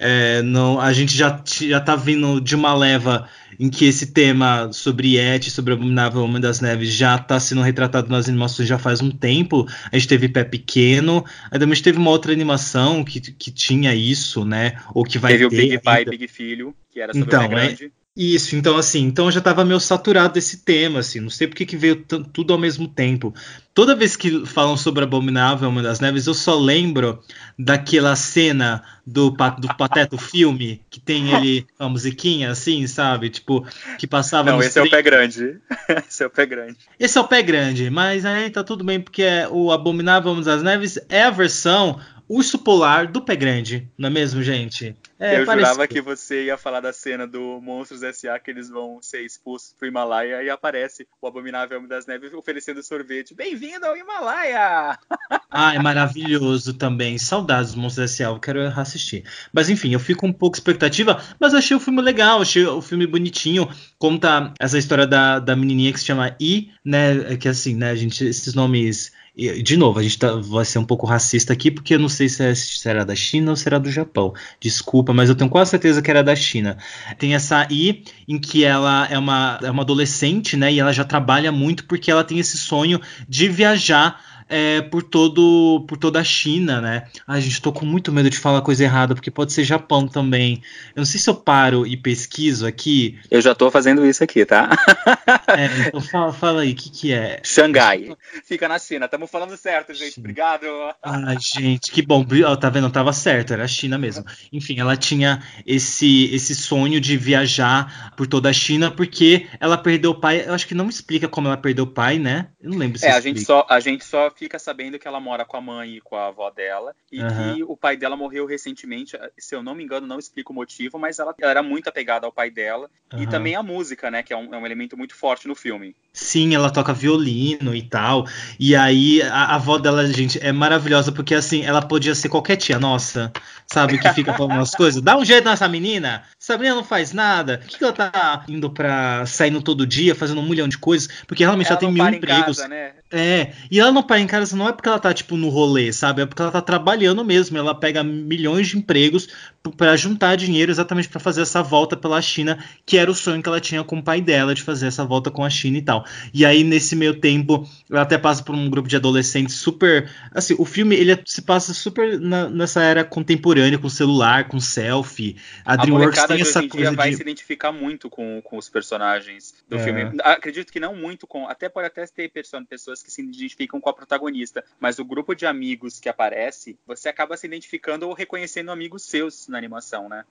É, não, a gente já, já tá vindo de uma leva em que esse tema sobre Yeti, sobre o Abominável Homem das Neves, já está sendo retratado nas animações já faz um tempo. A gente teve Pé Pequeno, aí também teve uma outra animação que, que tinha isso, né? Ou que vai teve ter. Teve o Big Pai e Big Filho, que era sobre então, o Pé Grande. É, isso, então assim, então eu já tava meio saturado desse tema, assim, não sei porque que veio tudo ao mesmo tempo. Toda vez que falam sobre Abominável Homem das Neves, eu só lembro daquela cena do, do Pateta filme, que tem ele, uma musiquinha assim, sabe? Tipo, que passava Não, esse é o pé grande. esse é o pé grande. Esse é o pé grande, mas aí tá tudo bem, porque o Abominável Homem das Neves é a versão urso polar do pé grande, não é mesmo, gente? É, eu parecido. jurava que você ia falar da cena do Monstros S.A. que eles vão ser expulsos pro Himalaia e aparece o Abominável Homem das Neves oferecendo sorvete. Bem-vindo ao Himalaia! Ah, é maravilhoso também. Saudades do Monstros S.A. Eu quero assistir. Mas enfim, eu fico um pouco expectativa, mas achei o filme legal, achei o filme bonitinho. conta essa história da, da menininha que se chama I, né? Que assim, né, gente, esses nomes de novo, a gente tá, vai ser um pouco racista aqui, porque eu não sei se, é, se da China ou se era do Japão. Desculpa, mas eu tenho quase certeza que era da China. Tem essa I, em que ela é uma, é uma adolescente, né? E ela já trabalha muito porque ela tem esse sonho de viajar é, por, todo, por toda a China, né? Ai, gente, tô com muito medo de falar coisa errada, porque pode ser Japão também. Eu não sei se eu paro e pesquiso aqui. Eu já tô fazendo isso aqui, tá? é, então fala, fala aí, o que, que é? Xangai. Fica na China. Estamos falando certo, gente. China. Obrigado. Ai, gente, que bom. Tá vendo? Tava certo, era a China mesmo. Enfim, ela tinha esse, esse sonho de viajar por toda a China, porque ela perdeu o pai. Eu acho que não explica como ela perdeu o pai, né? Eu não lembro se É, a gente, só, a gente só fica sabendo que ela mora com a mãe e com a avó dela e uhum. que o pai dela morreu recentemente. Se eu não me engano, não explico o motivo, mas ela, ela era muito apegada ao pai dela uhum. e também a música, né? Que é um, é um, elemento muito forte no filme. Sim, ela toca violino e tal. E aí a, a avó dela, gente, é maravilhosa porque assim ela podia ser qualquer tia nossa, sabe? Que fica falando umas coisas. Dá um jeito nessa menina. Essa menina não faz nada. Por que, que ela tá indo pra saindo todo dia, fazendo um milhão de coisas? Porque realmente ela, ela tem mil empregos. Casa, né? É, e ela não para em casa não é porque ela tá, tipo, no rolê, sabe? É porque ela tá trabalhando mesmo. Ela pega milhões de empregos para juntar dinheiro exatamente para fazer essa volta pela China, que era o sonho que ela tinha com o pai dela, de fazer essa volta com a China e tal. E aí, nesse meio tempo, ela até passa por um grupo de adolescentes super. Assim, o filme ele é, se passa super na, nessa era contemporânea, com celular, com selfie. A, a DreamWorks tem essa coisa. vai de... se identificar muito com, com os personagens do é. filme. Acredito que não muito com. Até pode até ter pessoas que se identificam com a protagonista, mas o grupo de amigos que aparece, você acaba se identificando ou reconhecendo amigos seus na animação, né?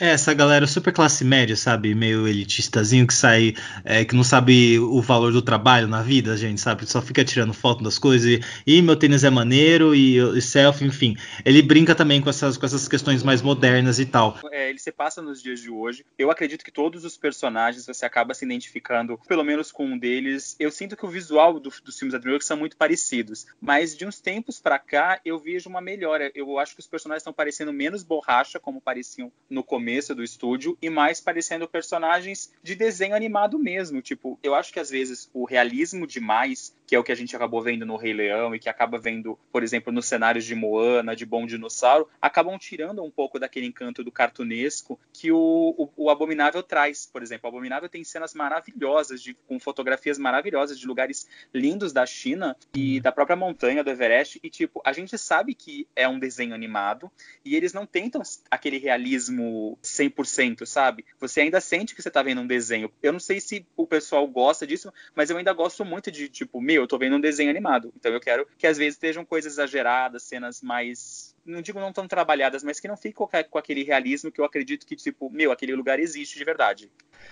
É, essa galera super classe média, sabe? Meio elitistazinho que sai, é, que não sabe o valor do trabalho na vida, gente, sabe? Só fica tirando foto das coisas e, e meu tênis é maneiro e, e selfie, enfim. Ele brinca também com essas, com essas questões mais modernas e tal. É, ele se passa nos dias de hoje. Eu acredito que todos os personagens você acaba se identificando, pelo menos com um deles. Eu sinto que o visual do, dos filmes da DreamWorks são muito parecidos, mas de uns tempos para cá eu vejo uma melhora. Eu acho que os personagens estão parecendo menos borracha, como pareciam no começo do estúdio e mais parecendo personagens de desenho animado mesmo. Tipo, eu acho que às vezes o realismo demais, que é o que a gente acabou vendo no Rei Leão e que acaba vendo, por exemplo, nos cenários de Moana, de Bom Dinossauro, acabam tirando um pouco daquele encanto do cartunesco que o, o, o Abominável traz. Por exemplo, o Abominável tem cenas maravilhosas, de, com fotografias maravilhosas de lugares lindos da China e da própria montanha do Everest. E, tipo, a gente sabe que é um desenho animado e eles não tentam aquele realismo 100%, sabe? Você ainda sente que você tá vendo um desenho. Eu não sei se o pessoal gosta disso, mas eu ainda gosto muito de, tipo, meu, eu tô vendo um desenho animado. Então eu quero que às vezes estejam coisas exageradas, cenas mais não digo não tão trabalhadas, mas que não ficam com aquele realismo que eu acredito que, tipo, meu, aquele lugar existe de verdade.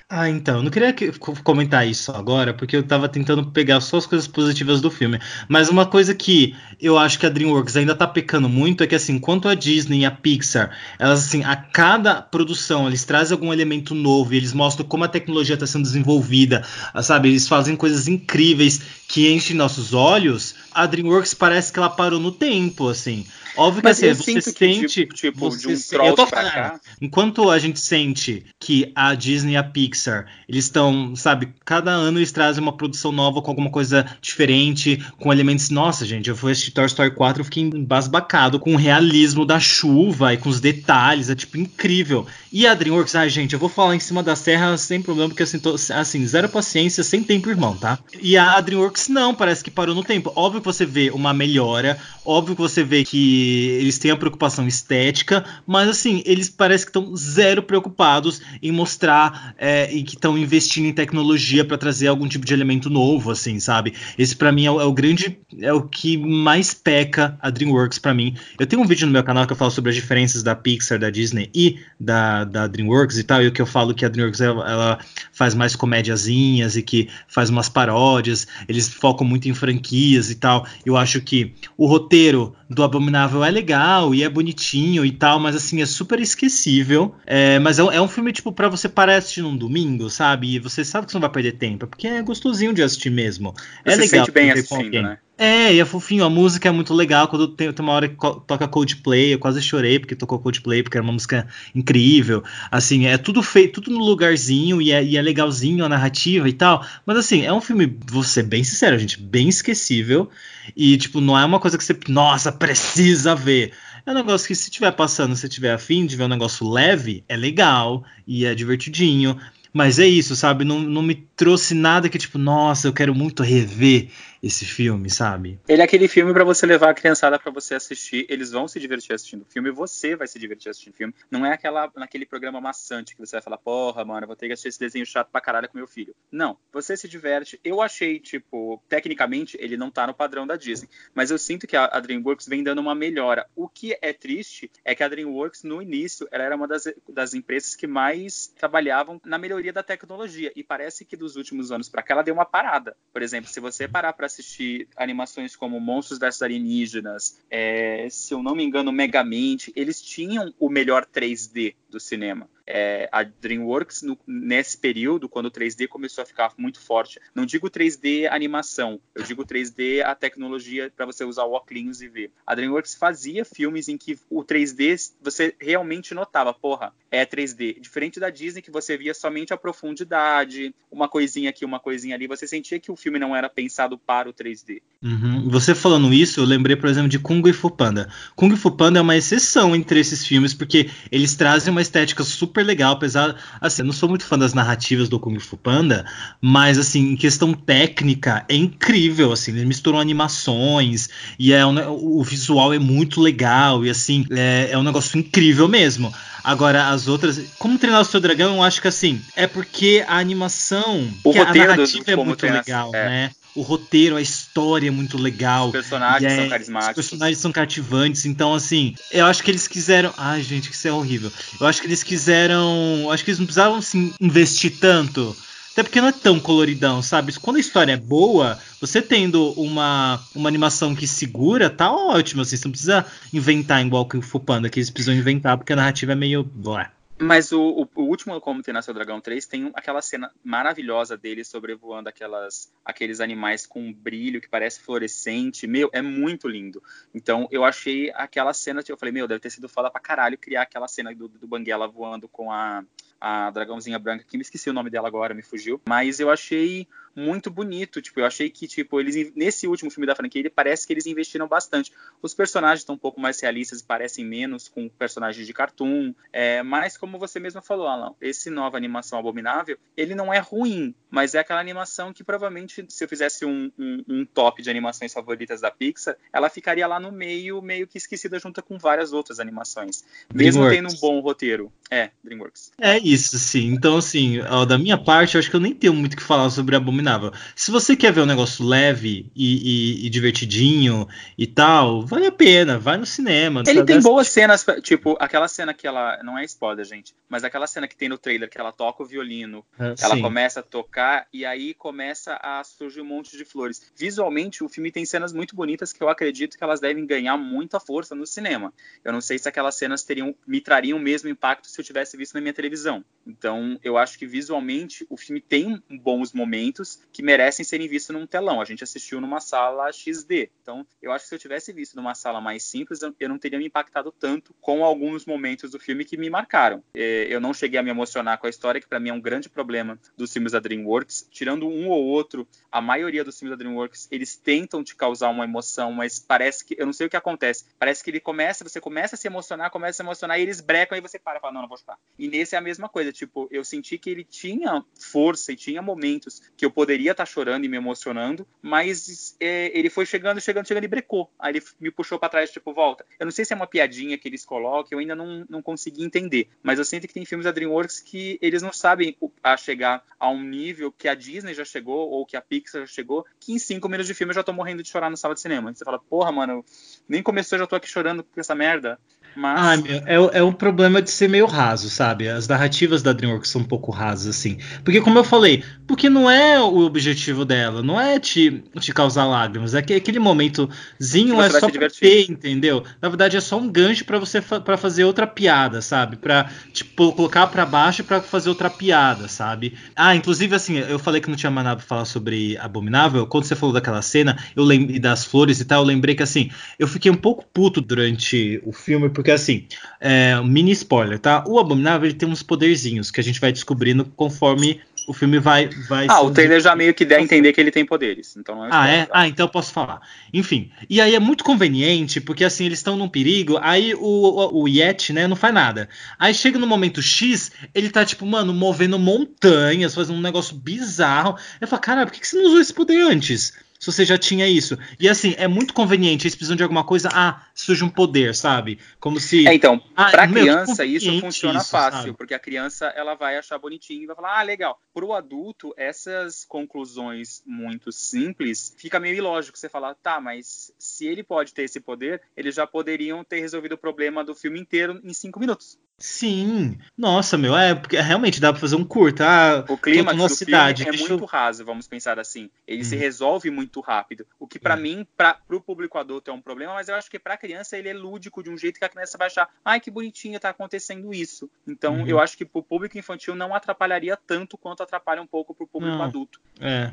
Ah, então, eu não queria comentar isso agora, porque eu tava tentando pegar só as coisas positivas do filme. Mas uma coisa que eu acho que a DreamWorks ainda tá pecando muito é que, assim, quanto a Disney e a Pixar, elas, assim, a cada produção, eles trazem algum elemento novo e eles mostram como a tecnologia está sendo desenvolvida, sabe? Eles fazem coisas incríveis que enchem nossos olhos. A DreamWorks parece que ela parou no tempo, assim. Óbvio que você sente. Que, tipo, de um se... eu tô falando, cá. Enquanto a gente sente que a Disney e a Pixar, eles estão, sabe, cada ano eles trazem uma produção nova com alguma coisa diferente, com elementos. Nossa, gente, eu fui assistir Toy Story 4, eu fiquei embasbacado com o realismo da chuva e com os detalhes, é tipo incrível. E a DreamWorks, ai, gente, eu vou falar em cima da serra sem problema, porque assim, tô, assim, zero paciência, sem tempo, irmão, tá? E a DreamWorks não, parece que parou no tempo. Óbvio que você vê uma melhora, óbvio que você vê que eles têm a preocupação estética, mas assim, eles parecem que estão zero preocupados em mostrar é, e que estão investindo em tecnologia para trazer algum tipo de elemento novo, assim, sabe? Esse para mim é o, é o, grande, é o que mais peca a DreamWorks para mim. Eu tenho um vídeo no meu canal que eu falo sobre as diferenças da Pixar, da Disney e da, da DreamWorks e tal, e o que eu falo que a DreamWorks ela, ela faz mais comédiazinhas e que faz umas paródias, eles focam muito em franquias e tal. Eu acho que o roteiro do Abominável é legal e é bonitinho e tal, mas assim, é super esquecível. É, mas é, é, um filme, tipo, para você parar assistir num domingo, sabe? E você sabe que você não vai perder tempo, porque é gostosinho de assistir mesmo. É você legal. Se sente bem assistindo, né? É, e é fofinho, a música é muito legal. Quando tem, tem uma hora que toca Coldplay, eu quase chorei porque tocou Coldplay, porque era uma música incrível. Assim, é tudo feito, tudo no lugarzinho e é, e é legalzinho a narrativa e tal. Mas assim, é um filme, vou ser bem sincero, gente, bem esquecível. E, tipo, não é uma coisa que você, nossa, precisa ver. É um negócio que se tiver passando, se tiver afim de ver um negócio leve, é legal e é divertidinho. Mas é isso, sabe? Não, não me trouxe nada que, tipo, nossa, eu quero muito rever esse filme, sabe? Ele é aquele filme para você levar a criançada para você assistir. Eles vão se divertir assistindo o filme você vai se divertir assistindo o filme. Não é aquela naquele programa maçante que você vai falar, porra, mano, vou ter que assistir esse desenho chato pra caralho com meu filho. Não, você se diverte. Eu achei, tipo, tecnicamente, ele não tá no padrão da Disney, mas eu sinto que a, a DreamWorks vem dando uma melhora. O que é triste é que a DreamWorks, no início, ela era uma das, das empresas que mais trabalhavam na melhoria da tecnologia. E parece que dos últimos anos para cá ela deu uma parada. Por exemplo, se você parar para assistir animações como Monstros das Alienígenas, é, se eu não me engano, Megamente, eles tinham o melhor 3D do cinema é, a DreamWorks no, nesse período, quando o 3D começou a ficar muito forte. Não digo 3D animação, eu digo 3D a tecnologia para você usar o óculos e ver. A DreamWorks fazia filmes em que o 3D você realmente notava, porra, é 3D. Diferente da Disney que você via somente a profundidade, uma coisinha aqui, uma coisinha ali, você sentia que o filme não era pensado para o 3D. Uhum. Você falando isso, eu lembrei, por exemplo, de Kung Fu Panda. Kung Fu Panda é uma exceção entre esses filmes porque eles trazem uma estética super legal, apesar, assim, eu não sou muito fã das narrativas do Kung Fu Panda, mas, assim, em questão técnica, é incrível, assim, eles misturam animações, e é um, o visual é muito legal, e, assim, é, é um negócio incrível mesmo. Agora, as outras. Como treinar o seu dragão, eu acho que assim. É porque a animação. O roteiro a narrativa é muito legal, é. né? O roteiro, a história é muito legal. Os personagens é, são carismáticos. Os personagens são cativantes. Então, assim, eu acho que eles quiseram. Ai, gente, isso é horrível. Eu acho que eles quiseram. Acho que eles não precisavam assim, investir tanto. Até porque não é tão coloridão, sabe? Quando a história é boa, você tendo uma, uma animação que segura, tá ótimo. Assim, você não precisa inventar igual que o Fupanda, que eles precisam inventar, porque a narrativa é meio. Blá. Mas o, o, o, último Como Tem Nasceu Dragão 3 tem aquela cena maravilhosa dele sobrevoando aquelas, aqueles animais com brilho que parece fluorescente. Meu, é muito lindo. Então eu achei aquela cena, eu falei, meu, deve ter sido foda pra caralho criar aquela cena do, do Banguela voando com a, a dragãozinha branca, que me esqueci o nome dela agora, me fugiu. Mas eu achei muito bonito. Tipo, eu achei que, tipo, eles nesse último filme da franquia, ele parece que eles investiram bastante. Os personagens estão um pouco mais realistas e parecem menos com personagens de cartoon. É, mas, como você mesmo falou, Alan, esse nova animação abominável, ele não é ruim, mas é aquela animação que provavelmente, se eu fizesse um, um, um top de animações favoritas da Pixar, ela ficaria lá no meio, meio que esquecida junto com várias outras animações. Mesmo tendo um bom roteiro. É, DreamWorks. É isso, sim. Então, assim, ó, da minha parte, eu acho que eu nem tenho muito o que falar sobre Abominável. Se você quer ver um negócio leve e, e, e divertidinho e tal, vale a pena, vai no cinema. Ele tem boas cenas, tipo, aquela cena que ela. Não é spoiler, gente, mas aquela cena que tem no trailer que ela toca o violino, é, ela sim. começa a tocar e aí começa a surgir um monte de flores. Visualmente, o filme tem cenas muito bonitas que eu acredito que elas devem ganhar muita força no cinema. Eu não sei se aquelas cenas teriam, me trariam o mesmo impacto se eu tivesse visto na minha televisão. Então, eu acho que visualmente o filme tem bons momentos que merecem serem vistos num telão. A gente assistiu numa sala XD. Então, eu acho que se eu tivesse visto numa sala mais simples, eu não teria me impactado tanto com alguns momentos do filme que me marcaram. É, eu não cheguei a me emocionar com a história, que para mim é um grande problema dos filmes da DreamWorks. Tirando um ou outro, a maioria dos filmes da DreamWorks, eles tentam te causar uma emoção, mas parece que, eu não sei o que acontece, parece que ele começa, você começa a se emocionar, começa a se emocionar, e eles brecam, e você para e fala, não, não vou chorar. E nesse é a mesma coisa, tipo, eu senti que ele tinha força e tinha momentos que eu poderia estar tá chorando e me emocionando, mas é, ele foi chegando, chegando, chegando e brecou. Aí ele me puxou para trás, tipo, volta. Eu não sei se é uma piadinha que eles colocam, eu ainda não, não consegui entender. Mas eu sinto que tem filmes da DreamWorks que eles não sabem a chegar a um nível que a Disney já chegou, ou que a Pixar já chegou, que em cinco minutos de filme eu já tô morrendo de chorar na sala de cinema. Você fala, porra, mano, nem começou, já tô aqui chorando com essa merda. Mas... Ah, meu, é, é um problema de ser meio raso, sabe? As narrativas da DreamWorks são um pouco rasas, assim. Porque, como eu falei, porque não é o objetivo dela, não é te, te causar lágrimas, é que aquele momentozinho é só pra ter, entendeu? Na verdade, é só um gancho para você fa para fazer outra piada, sabe? Pra, tipo, colocar para baixo para fazer outra piada, sabe? Ah, inclusive, assim, eu falei que não tinha mais nada pra falar sobre Abominável. Quando você falou daquela cena, eu lembrei das flores e tal, eu lembrei que, assim, eu fiquei um pouco puto durante o filme, porque assim, é, mini spoiler, tá? O Abominável ele tem uns poderzinhos que a gente vai descobrindo conforme o filme vai. vai ah, o trailer já meio que dá a entender que ele tem poderes. Então é ah, é? Ah, então eu posso falar. Enfim. E aí é muito conveniente, porque assim, eles estão num perigo, aí o, o, o Yeti, né, não faz nada. Aí chega no momento X, ele tá, tipo, mano, movendo montanhas, fazendo um negócio bizarro. Eu falo, cara, por que, que você não usou esse poder antes? Se você já tinha isso. E assim, é muito conveniente, eles precisam de alguma coisa, ah, surge um poder, sabe? Como se. É, então, ah, pra criança isso funciona isso, fácil, sabe? porque a criança ela vai achar bonitinho e vai falar, ah, legal. Pro adulto, essas conclusões muito simples, fica meio ilógico você falar, tá, mas se ele pode ter esse poder, eles já poderiam ter resolvido o problema do filme inteiro em cinco minutos. Sim, nossa, meu, é porque realmente dá para fazer um curto. Ah, o clima do cidade, filme é muito eu... raso, vamos pensar assim. Ele se uhum. resolve muito rápido, o que para é. mim, para o público adulto é um problema, mas eu acho que para criança ele é lúdico de um jeito que a criança vai achar, ai que bonitinho tá acontecendo isso. Então uhum. eu acho que para o público infantil não atrapalharia tanto quanto atrapalha um pouco para o público não. adulto. É,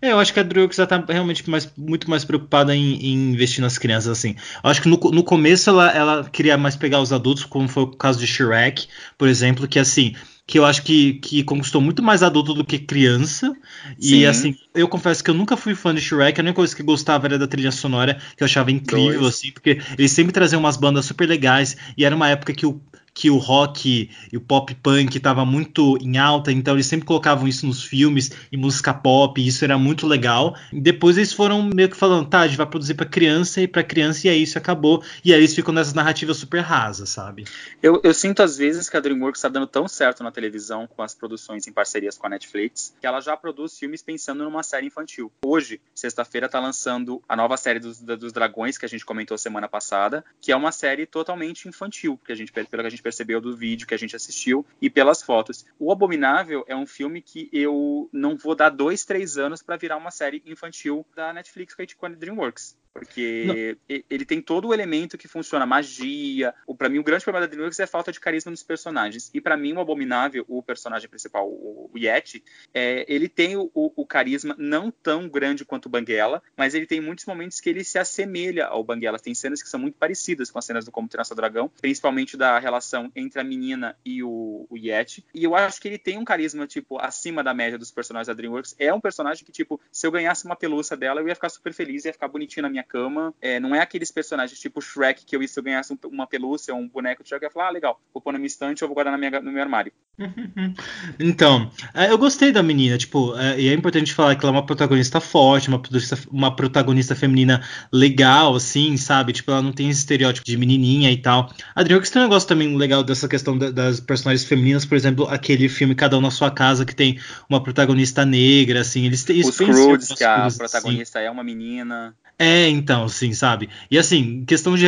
é, eu acho que a DreamWorks já tá realmente mais, muito mais preocupada em, em, investir nas crianças, assim. Eu acho que no, no começo ela, ela queria mais pegar os adultos, como foi o caso de Shrek, por exemplo, que assim, que eu acho que, que conquistou muito mais adulto do que criança. Sim. E assim, eu confesso que eu nunca fui fã de Shrek, a única coisa que gostava era da trilha sonora, que eu achava incrível, Dois. assim, porque eles sempre traziam umas bandas super legais, e era uma época que o que o rock e o pop punk estava muito em alta, então eles sempre colocavam isso nos filmes e música pop, e isso era muito legal. E depois eles foram meio que falando, tá, a gente vai produzir para criança e para criança e é isso, acabou. E aí eles ficam nessas narrativas super rasas, sabe? Eu, eu sinto às vezes que a DreamWorks está dando tão certo na televisão com as produções em parcerias com a Netflix, que ela já produz filmes pensando numa série infantil. Hoje, sexta-feira, tá lançando a nova série dos, dos Dragões que a gente comentou semana passada, que é uma série totalmente infantil, que a gente, pelo que a gente percebeu do vídeo que a gente assistiu e pelas fotos. O Abominável é um filme que eu não vou dar dois, três anos para virar uma série infantil da Netflix com a DreamWorks. Porque não. ele tem todo o elemento que funciona, magia. Para mim, o grande problema da DreamWorks é a falta de carisma nos personagens. E para mim, o Abominável, o personagem principal, o, o Yeti, é, ele tem o, o, carisma não tão grande quanto o Banguela, mas ele tem muitos momentos que ele se assemelha ao Banguela. Tem cenas que são muito parecidas com as cenas do Como Treinar Seu Dragão, principalmente da relação entre a menina e o, o Yeti. E eu acho que ele tem um carisma, tipo, acima da média dos personagens da DreamWorks. É um personagem que, tipo, se eu ganhasse uma pelúcia dela, eu ia ficar super feliz, ia ficar bonitinho na minha cama. É, não é aqueles personagens tipo Shrek que eu, se eu ganhasse uma pelúcia ou um boneco de Shrek, eu ia falar, ah, legal, vou pôr na minha estante ou vou guardar na minha, no meu armário. Então, é, eu gostei da menina, tipo, é, e é importante falar que ela é uma protagonista forte, uma protagonista, uma protagonista feminina legal, assim, sabe? Tipo, ela não tem esse estereótipo de menininha e tal. A Dreamworks tem um negócio também legal dessa questão das personagens femininas, por exemplo, aquele filme Cada Um na Sua Casa, que tem uma protagonista negra, assim, eles têm... Os Croods, que a assim. protagonista assim. é uma menina. É, então, sim, sabe? E assim, questão de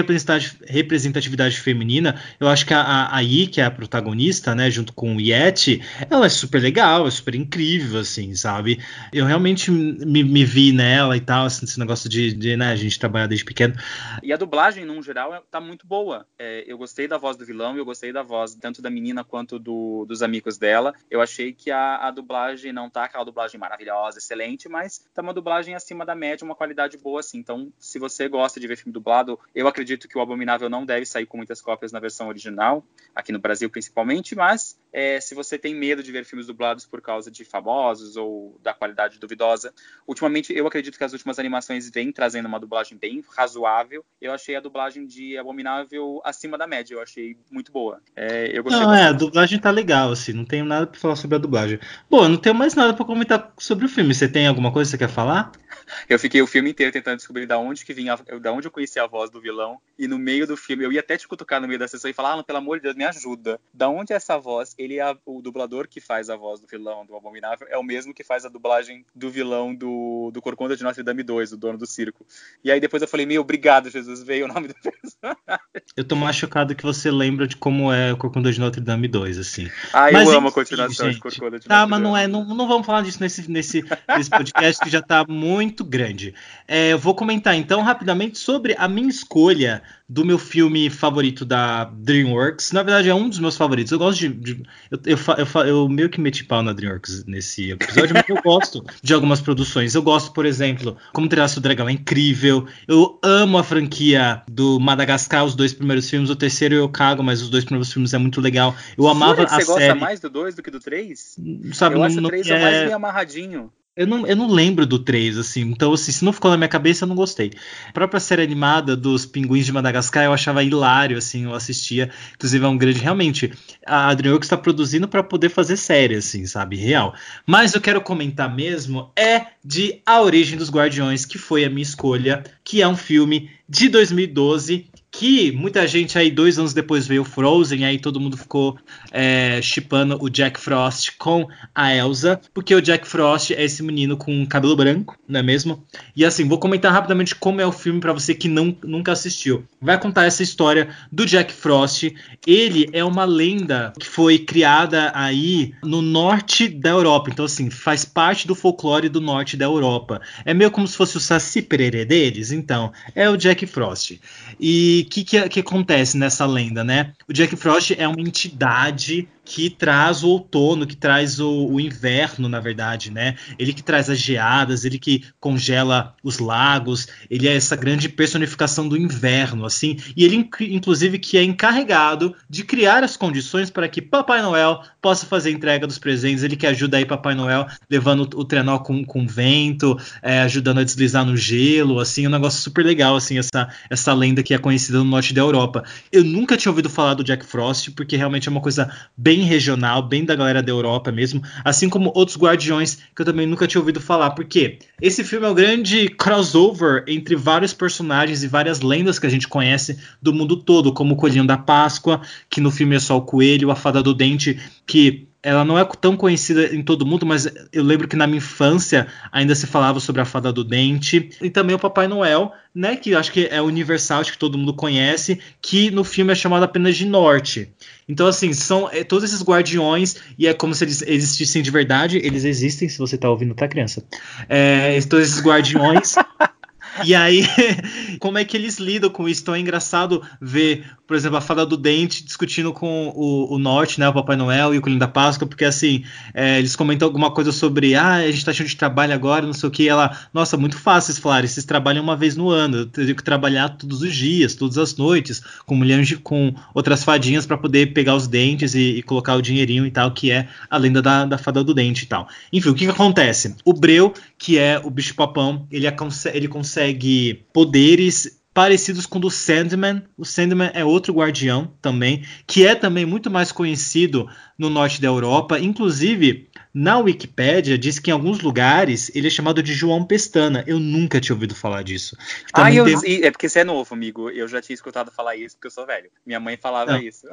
representatividade feminina, eu acho que a, a I, que é a protagonista, né, junto com o Yeti, ela é super legal, é super incrível, assim, sabe? Eu realmente me, me vi nela e tal, assim, esse negócio de, de né, a gente trabalhar desde pequeno. E a dublagem, num geral, tá muito boa. É, eu gostei da voz do vilão, eu gostei da voz tanto da menina quanto do, dos amigos dela. Eu achei que a, a dublagem não tá aquela dublagem maravilhosa, excelente, mas tá uma dublagem acima da média, uma qualidade boa, assim então, se você gosta de ver filme dublado, eu acredito que o Abominável não deve sair com muitas cópias na versão original, aqui no Brasil principalmente, mas é, se você tem medo de ver filmes dublados por causa de famosos ou da qualidade duvidosa, ultimamente eu acredito que as últimas animações vêm trazendo uma dublagem bem razoável. Eu achei a dublagem de Abominável acima da média, eu achei muito boa. É, eu gostei não, é, a dublagem tá legal, assim, não tenho nada para falar sobre a dublagem. Bom, eu não tenho mais nada para comentar sobre o filme. Você tem alguma coisa que você quer falar? Eu fiquei o filme inteiro tentando descobrir da onde que vinha, da onde eu conhecia a voz do vilão. E no meio do filme, eu ia até te cutucar no meio da sessão e falar, ah, pelo amor de Deus, me ajuda. Da onde é essa voz? Ele é o dublador que faz a voz do vilão do Abominável é o mesmo que faz a dublagem do vilão do, do Corcunda de Notre Dame 2, o dono do circo. E aí depois eu falei, meu, obrigado, Jesus, veio o nome do personagem. Eu tô mais chocado que você lembra de como é o Corcunda de Notre Dame 2, assim. Ah, mas, eu amo a continuação gente, de Corcunda de tá, Notre Dame. Tá, mas não é, não, não vamos falar disso nesse, nesse, nesse podcast que já tá muito grande. É, eu vou comentar então rapidamente sobre a minha escolha do meu filme favorito da DreamWorks. Na verdade, é um dos meus favoritos. Eu gosto de. de eu, eu, eu, eu, meio que meti pau na DreamWorks nesse episódio, mas eu gosto de algumas produções. Eu gosto, por exemplo, Como Treinar o Dragão é incrível. Eu amo a franquia do Madagascar, os dois primeiros filmes. O terceiro eu cago, mas os dois primeiros filmes é muito legal. Eu amava a série. Você gosta mais do 2 do que do 3? Sabe, eu não, acho o 3 é... mais bem amarradinho. Eu não, eu não lembro do 3, assim. Então, assim, se não ficou na minha cabeça, eu não gostei. A própria série animada dos Pinguins de Madagascar eu achava hilário, assim, eu assistia. Inclusive, é um grande. Realmente, a DreamWorks está produzindo para poder fazer série, assim, sabe? Real. Mas eu quero comentar mesmo é de A Origem dos Guardiões, que foi a minha escolha, que é um filme de 2012 que muita gente aí dois anos depois veio Frozen, aí todo mundo ficou é, chipando o Jack Frost com a Elsa, porque o Jack Frost é esse menino com cabelo branco, não é mesmo? E assim, vou comentar rapidamente como é o filme para você que não, nunca assistiu. Vai contar essa história do Jack Frost. Ele é uma lenda que foi criada aí no norte da Europa, então assim, faz parte do folclore do norte da Europa. É meio como se fosse o Saci Pererê deles, então, é o Jack Frost. E o que, que, que acontece nessa lenda, né? O Jack Frost é uma entidade que traz o outono, que traz o, o, inverno, na verdade, né? Ele que traz as geadas, ele que congela os lagos, ele é essa grande personificação do inverno, assim, e ele inclusive que é encarregado de criar as condições para que Papai Noel possa fazer a entrega dos presentes, ele que ajuda aí Papai Noel levando o trenó com, com vento, é, ajudando a deslizar no gelo, assim, um negócio super legal, assim, essa, essa lenda que é conhecida no norte da Europa. Eu nunca tinha ouvido falar do Jack Frost, porque realmente é uma coisa bem bem regional, bem da galera da Europa mesmo, assim como outros Guardiões que eu também nunca tinha ouvido falar, porque esse filme é um grande crossover entre vários personagens e várias lendas que a gente conhece do mundo todo, como o Coelhinho da Páscoa, que no filme é só o coelho, a Fada do Dente, que ela não é tão conhecida em todo mundo, mas eu lembro que na minha infância ainda se falava sobre a Fada do Dente e também o Papai Noel, né, que acho que é universal, acho que todo mundo conhece, que no filme é chamado apenas de Norte. Então assim, são é, todos esses guardiões e é como se eles existissem de verdade, eles existem, se você está ouvindo, tá criança? É, todos esses guardiões E aí, como é que eles lidam com isso? Então é engraçado ver, por exemplo, a fada do dente discutindo com o, o Norte, né? O Papai Noel e o Coelhinho da Páscoa, porque assim, é, eles comentam alguma coisa sobre, ah, a gente tá cheio de trabalho agora, não sei o que. Ela, nossa, muito fácil eles falarem, vocês trabalham uma vez no ano, eu teria que trabalhar todos os dias, todas as noites, com mulheres, com outras fadinhas para poder pegar os dentes e, e, colocar o dinheirinho e tal, que é a lenda da, da fada do dente e tal. Enfim, o que, que acontece? O Breu, que é o bicho-papão, ele, é, ele consegue consegue poderes parecidos com o do Sandman. O Sandman é outro guardião também, que é também muito mais conhecido no norte da Europa. Inclusive, na Wikipédia diz que em alguns lugares ele é chamado de João Pestana. Eu nunca tinha ouvido falar disso. Ah, eu, é porque você é novo, amigo. Eu já tinha escutado falar isso porque eu sou velho. Minha mãe falava Não. isso.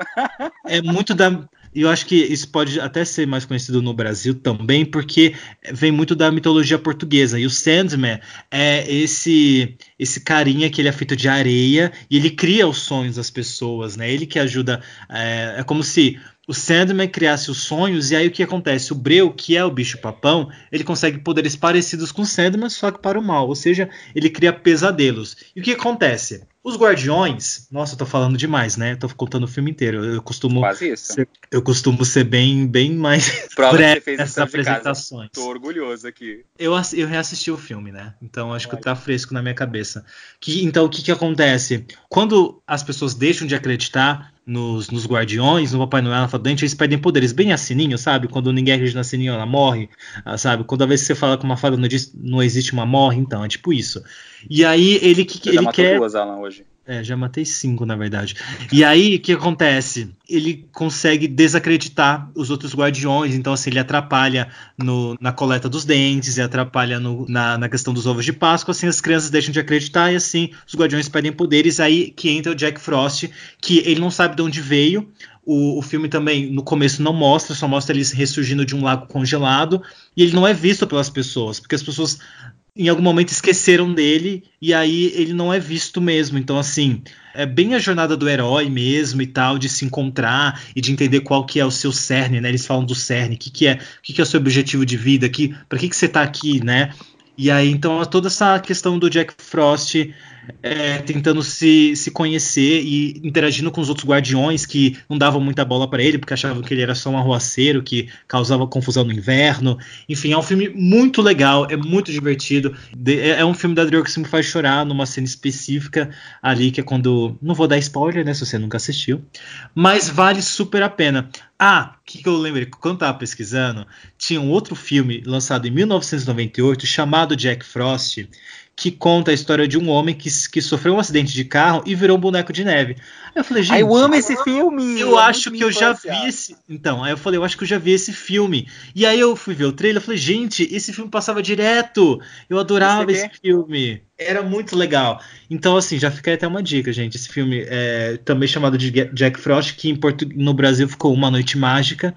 é muito da. Eu acho que isso pode até ser mais conhecido no Brasil também, porque vem muito da mitologia portuguesa. E o Sandman é esse esse carinha que ele é feito de areia e ele cria os sonhos das pessoas, né? Ele que ajuda. É, é como se o Sandman criasse os sonhos, e aí o que acontece? O Breu, que é o bicho-papão, ele consegue poderes parecidos com o Sandman, só que para o mal, ou seja, ele cria pesadelos. E o que acontece? Os Guardiões, nossa, eu tô falando demais, né? Eu tô contando o filme inteiro. Eu, costumo Quase isso. Ser, eu costumo ser bem, bem mais Prova breve que nessas apresentações. Tô orgulhoso aqui. Eu, eu reassisti o filme, né? Então acho Olha. que tá fresco na minha cabeça. Que, então o que que acontece? Quando as pessoas deixam de acreditar nos, nos Guardiões, no Papai Noel, na Dente, eles perdem poderes bem a Sininho, sabe? Quando ninguém acredita na Sininho, ela morre, ah, sabe? Quando a vez que você fala que uma fada não, não existe uma morre, então, é tipo isso. E aí ele que ele quer. Duas, Alan, hoje. É, já matei cinco, na verdade. E aí, o que acontece? Ele consegue desacreditar os outros guardiões, então assim, ele atrapalha no, na coleta dos dentes, e atrapalha no, na, na, questão dos ovos de Páscoa, assim as crianças deixam de acreditar e assim os guardiões perdem poderes, aí que entra o Jack Frost, que ele não sabe de onde veio, o, o, filme também, no começo, não mostra, só mostra ele ressurgindo de um lago congelado. E ele não é visto pelas pessoas, porque as pessoas em algum momento esqueceram dele e aí ele não é visto mesmo. Então, assim, é bem a jornada do herói mesmo e tal, de se encontrar e de entender qual que é o seu cerne, né? Eles falam do cerne, o que, que é, o que, que é o seu objetivo de vida, que, para que, que você tá aqui, né? E aí, então, toda essa questão do Jack Frost é, tentando se, se conhecer e interagindo com os outros guardiões que não davam muita bola para ele, porque achavam que ele era só um arruaceiro que causava confusão no inverno. Enfim, é um filme muito legal, é muito divertido. É, é um filme da DreamWorks que me faz chorar numa cena específica ali, que é quando. Não vou dar spoiler, né? Se você nunca assistiu. Mas vale super a pena. Ah, o que, que eu lembrei? Quando estava pesquisando, tinha um outro filme lançado em 1998 chamado Jack Frost que conta a história de um homem que, que sofreu um acidente de carro e virou um boneco de neve. Aí eu falei, gente. eu amo esse filme! Eu é acho que eu já vi esse. Então, aí eu falei, eu acho que eu já vi esse filme. E aí eu fui ver o trailer e falei, gente, esse filme passava direto. Eu adorava esse filme. Era muito legal. Então, assim, já fica até uma dica, gente. Esse filme é também chamado de Jack Frost, que no Brasil ficou Uma Noite Mágica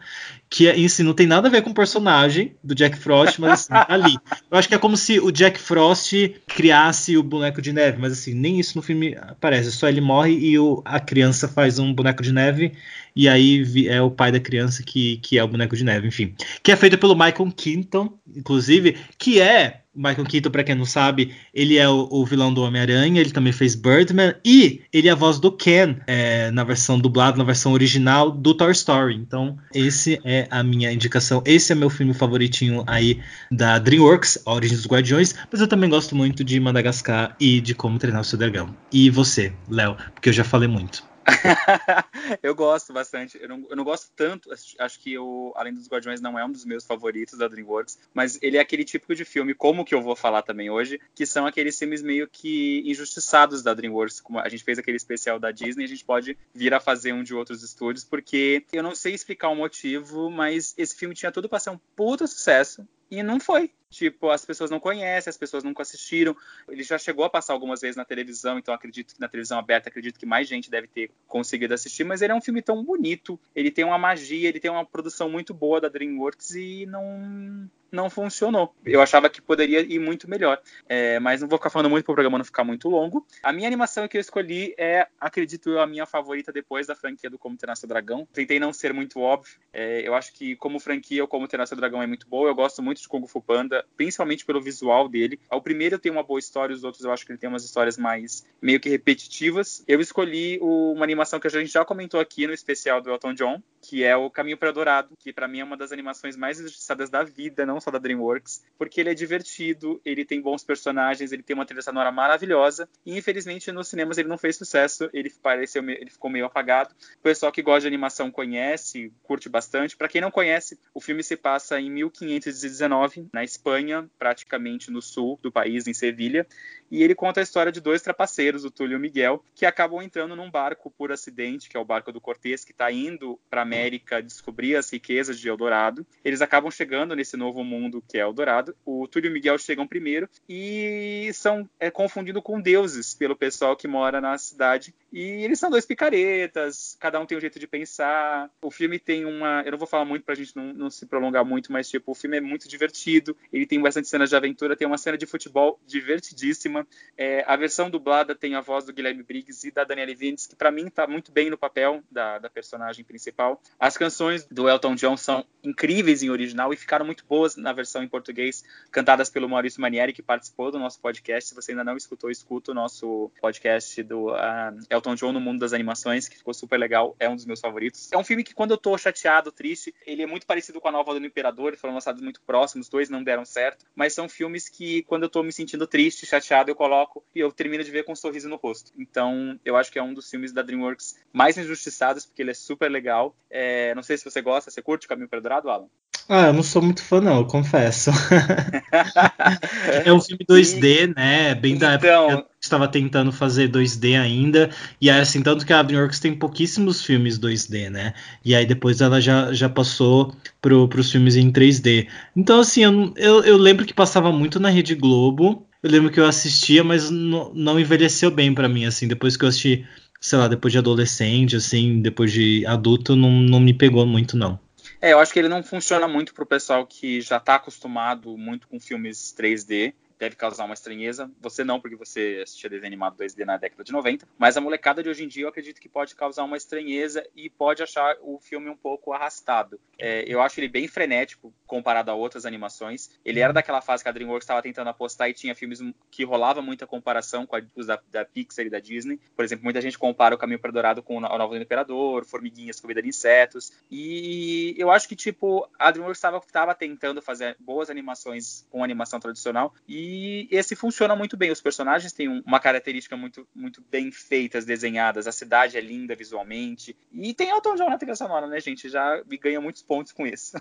que em é, si não tem nada a ver com o personagem do Jack Frost, mas assim, tá ali. Eu acho que é como se o Jack Frost criasse o boneco de neve, mas assim, nem isso no filme aparece, só ele morre e o, a criança faz um boneco de neve e aí é o pai da criança que, que é o boneco de neve, enfim. Que é feito pelo Michael Keaton, inclusive, que é Michael Keaton, para quem não sabe, ele é o, o vilão do Homem-Aranha, ele também fez Birdman e ele é a voz do Ken é, na versão dublada, na versão original do Toy Story. Então, esse é a minha indicação. Esse é meu filme favoritinho aí da DreamWorks, A Origem dos Guardiões, mas eu também gosto muito de Madagascar e de Como Treinar o Seu Dragão. E você, Léo, porque eu já falei muito. eu gosto bastante. Eu não, eu não, gosto tanto. Acho que o Além dos Guardiões não é um dos meus favoritos da DreamWorks, mas ele é aquele tipo de filme, como que eu vou falar também hoje, que são aqueles filmes meio que injustiçados da DreamWorks. Como a gente fez aquele especial da Disney, a gente pode vir a fazer um de outros estúdios, porque eu não sei explicar o motivo, mas esse filme tinha tudo para ser um puta sucesso. E não foi. Tipo, as pessoas não conhecem, as pessoas nunca assistiram. Ele já chegou a passar algumas vezes na televisão, então acredito que na televisão aberta, acredito que mais gente deve ter conseguido assistir, mas ele é um filme tão bonito, ele tem uma magia, ele tem uma produção muito boa da DreamWorks e não não funcionou. Eu achava que poderia ir muito melhor. É, mas não vou ficar falando muito para o programa não ficar muito longo. A minha animação que eu escolhi é, acredito eu, a minha favorita depois da franquia do Como Treinar Seu Dragão. Tentei não ser muito óbvio. É, eu acho que como franquia o Como Treinar Seu Dragão é muito boa. Eu gosto muito de Kung Fu Panda, principalmente pelo visual dele. O primeiro tem uma boa história, os outros eu acho que ele tem umas histórias mais meio que repetitivas. Eu escolhi o, uma animação que a gente já comentou aqui no especial do Elton John, que é o Caminho para Dourado, que para mim é uma das animações mais injustiçadas da vida, não só da DreamWorks, porque ele é divertido, ele tem bons personagens, ele tem uma trilha sonora maravilhosa, e infelizmente nos cinemas ele não fez sucesso, ele pareceu, ele ficou meio apagado. O pessoal que gosta de animação conhece, curte bastante. Para quem não conhece, o filme se passa em 1519, na Espanha, praticamente no sul do país, em Sevilha, e ele conta a história de dois trapaceiros, o Túlio e o Miguel, que acabam entrando num barco por acidente, que é o barco do Cortês, que está indo para América descobrir as riquezas de Eldorado. Eles acabam chegando nesse novo mundo que é Eldorado. O Túlio e o Miguel chegam primeiro e são é, confundidos com deuses pelo pessoal que mora na cidade. E eles são dois picaretas, cada um tem um jeito de pensar. O filme tem uma. Eu não vou falar muito pra gente não, não se prolongar muito, mas tipo, o filme é muito divertido. Ele tem bastante cenas de aventura, tem uma cena de futebol divertidíssima. É, a versão dublada tem a voz do Guilherme Briggs e da Daniela Vindes, que para mim tá muito bem no papel da, da personagem principal. As canções do Elton John são incríveis em original e ficaram muito boas na versão em português, cantadas pelo Maurício Manieri, que participou do nosso podcast. Se você ainda não escutou, escuta o nosso podcast do uh, Elton John no mundo das animações, que ficou super legal, é um dos meus favoritos. É um filme que quando eu tô chateado, triste, ele é muito parecido com a nova do Imperador, foram lançados muito próximos, os dois não deram certo, mas são filmes que quando eu tô me sentindo triste, chateado, eu coloco e eu termino de ver com um sorriso no rosto. Então, eu acho que é um dos filmes da DreamWorks mais injustiçados, porque ele é super legal. É, não sei se você gosta, você curte o Caminho para Dourado, Alan? Ah, eu não sou muito fã, não, eu confesso. é um filme 2D, e... né? Bem então... da época que estava tentando fazer 2D ainda. E aí, assim, tanto que a DreamWorks tem pouquíssimos filmes 2D, né? E aí depois ela já, já passou pro, pros filmes em 3D. Então, assim, eu, eu, eu lembro que passava muito na Rede Globo. Eu lembro que eu assistia, mas não, não envelheceu bem para mim, assim. Depois que eu assisti, sei lá, depois de adolescente, assim, depois de adulto, não, não me pegou muito, não. É, eu acho que ele não funciona muito pro pessoal que já tá acostumado muito com filmes 3D deve causar uma estranheza. Você não, porque você assistia desenho animado 2D na década de 90, mas a molecada de hoje em dia eu acredito que pode causar uma estranheza e pode achar o filme um pouco arrastado. É, eu acho ele bem frenético comparado a outras animações. Ele era daquela fase que a DreamWorks estava tentando apostar e tinha filmes que rolava muita comparação com os da, da, Pixar e da Disney. Por exemplo, muita gente compara o Caminho para Dourado com o Novo do Imperador, Formiguinhas, Comida de Insetos. E eu acho que, tipo, a DreamWorks estava tentando fazer boas animações com animação tradicional e e esse funciona muito bem. Os personagens têm uma característica muito, muito bem feitas, desenhadas. A cidade é linda visualmente. E tem Elton John na trilha sonora, né, gente? Já me ganha muitos pontos com isso.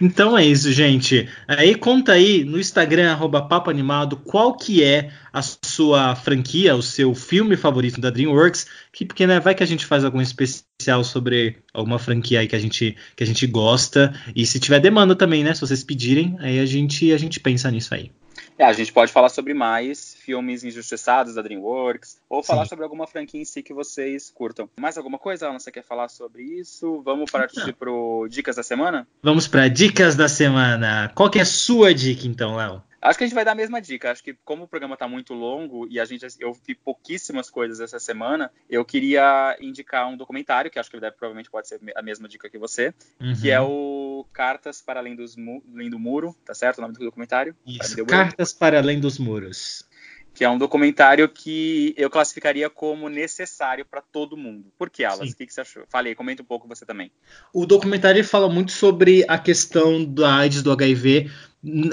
Então é isso, gente. Aí conta aí no Instagram, arroba Papo Animado, qual que é a sua franquia, o seu filme favorito da DreamWorks, que, porque né, vai que a gente faz algum especial sobre alguma franquia aí que a gente, que a gente gosta. E se tiver demanda também, né? Se vocês pedirem, aí a gente, a gente pensa nisso aí. É, a gente pode falar sobre mais filmes injustiçados da DreamWorks, ou falar Sim. sobre alguma franquia em si que vocês curtam. Mais alguma coisa, Alan? Você quer falar sobre isso? Vamos partir para Dicas da Semana? Vamos para Dicas da Semana. Qual que é a sua dica, então, Léo? Acho que a gente vai dar a mesma dica. Acho que como o programa está muito longo e a gente eu vi pouquíssimas coisas essa semana, eu queria indicar um documentário que acho que deve, provavelmente pode ser a mesma dica que você, uhum. que é o Cartas para além, dos além do muro, tá certo o nome do documentário? Isso, Cartas para além dos muros que é um documentário que eu classificaria como necessário para todo mundo. Por que, Alas? O que, que, você achou? Falei, comenta um pouco você também. O documentário fala muito sobre a questão da AIDS, do HIV,